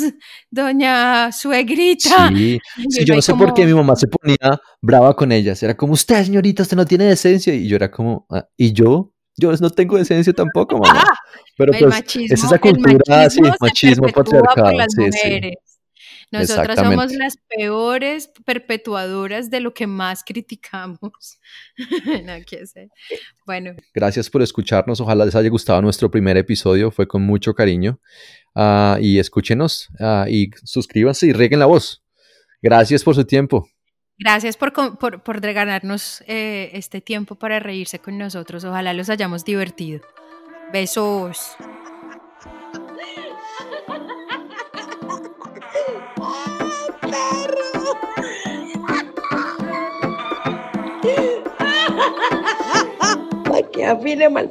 doña suegrita. Sí, sí, yo no sé por qué mi mamá se ponía brava con ellas. Era como, usted, señorita, usted no tiene decencia. Y yo era como, "Ah, ¿y yo? Yo no tengo decencia tampoco, mamá. [LAUGHS] Pero el pues, machismo, es esa el cultura, sí, machismo, machismo, se perpetúa por las Sí, sí. mujeres. Nosotras somos las peores perpetuadoras de lo que más criticamos. [LAUGHS] no. Bueno, Gracias por escucharnos. Ojalá les haya gustado nuestro primer episodio. Fue con mucho cariño. Ah, y escúchenos ah, y suscríbanse y rieguen la voz. Gracias por su tiempo. gracias por, por regalarnos eh, este tiempo para reírse con nosotros. Ojalá los hayamos divertido. Besos. Que afine mal.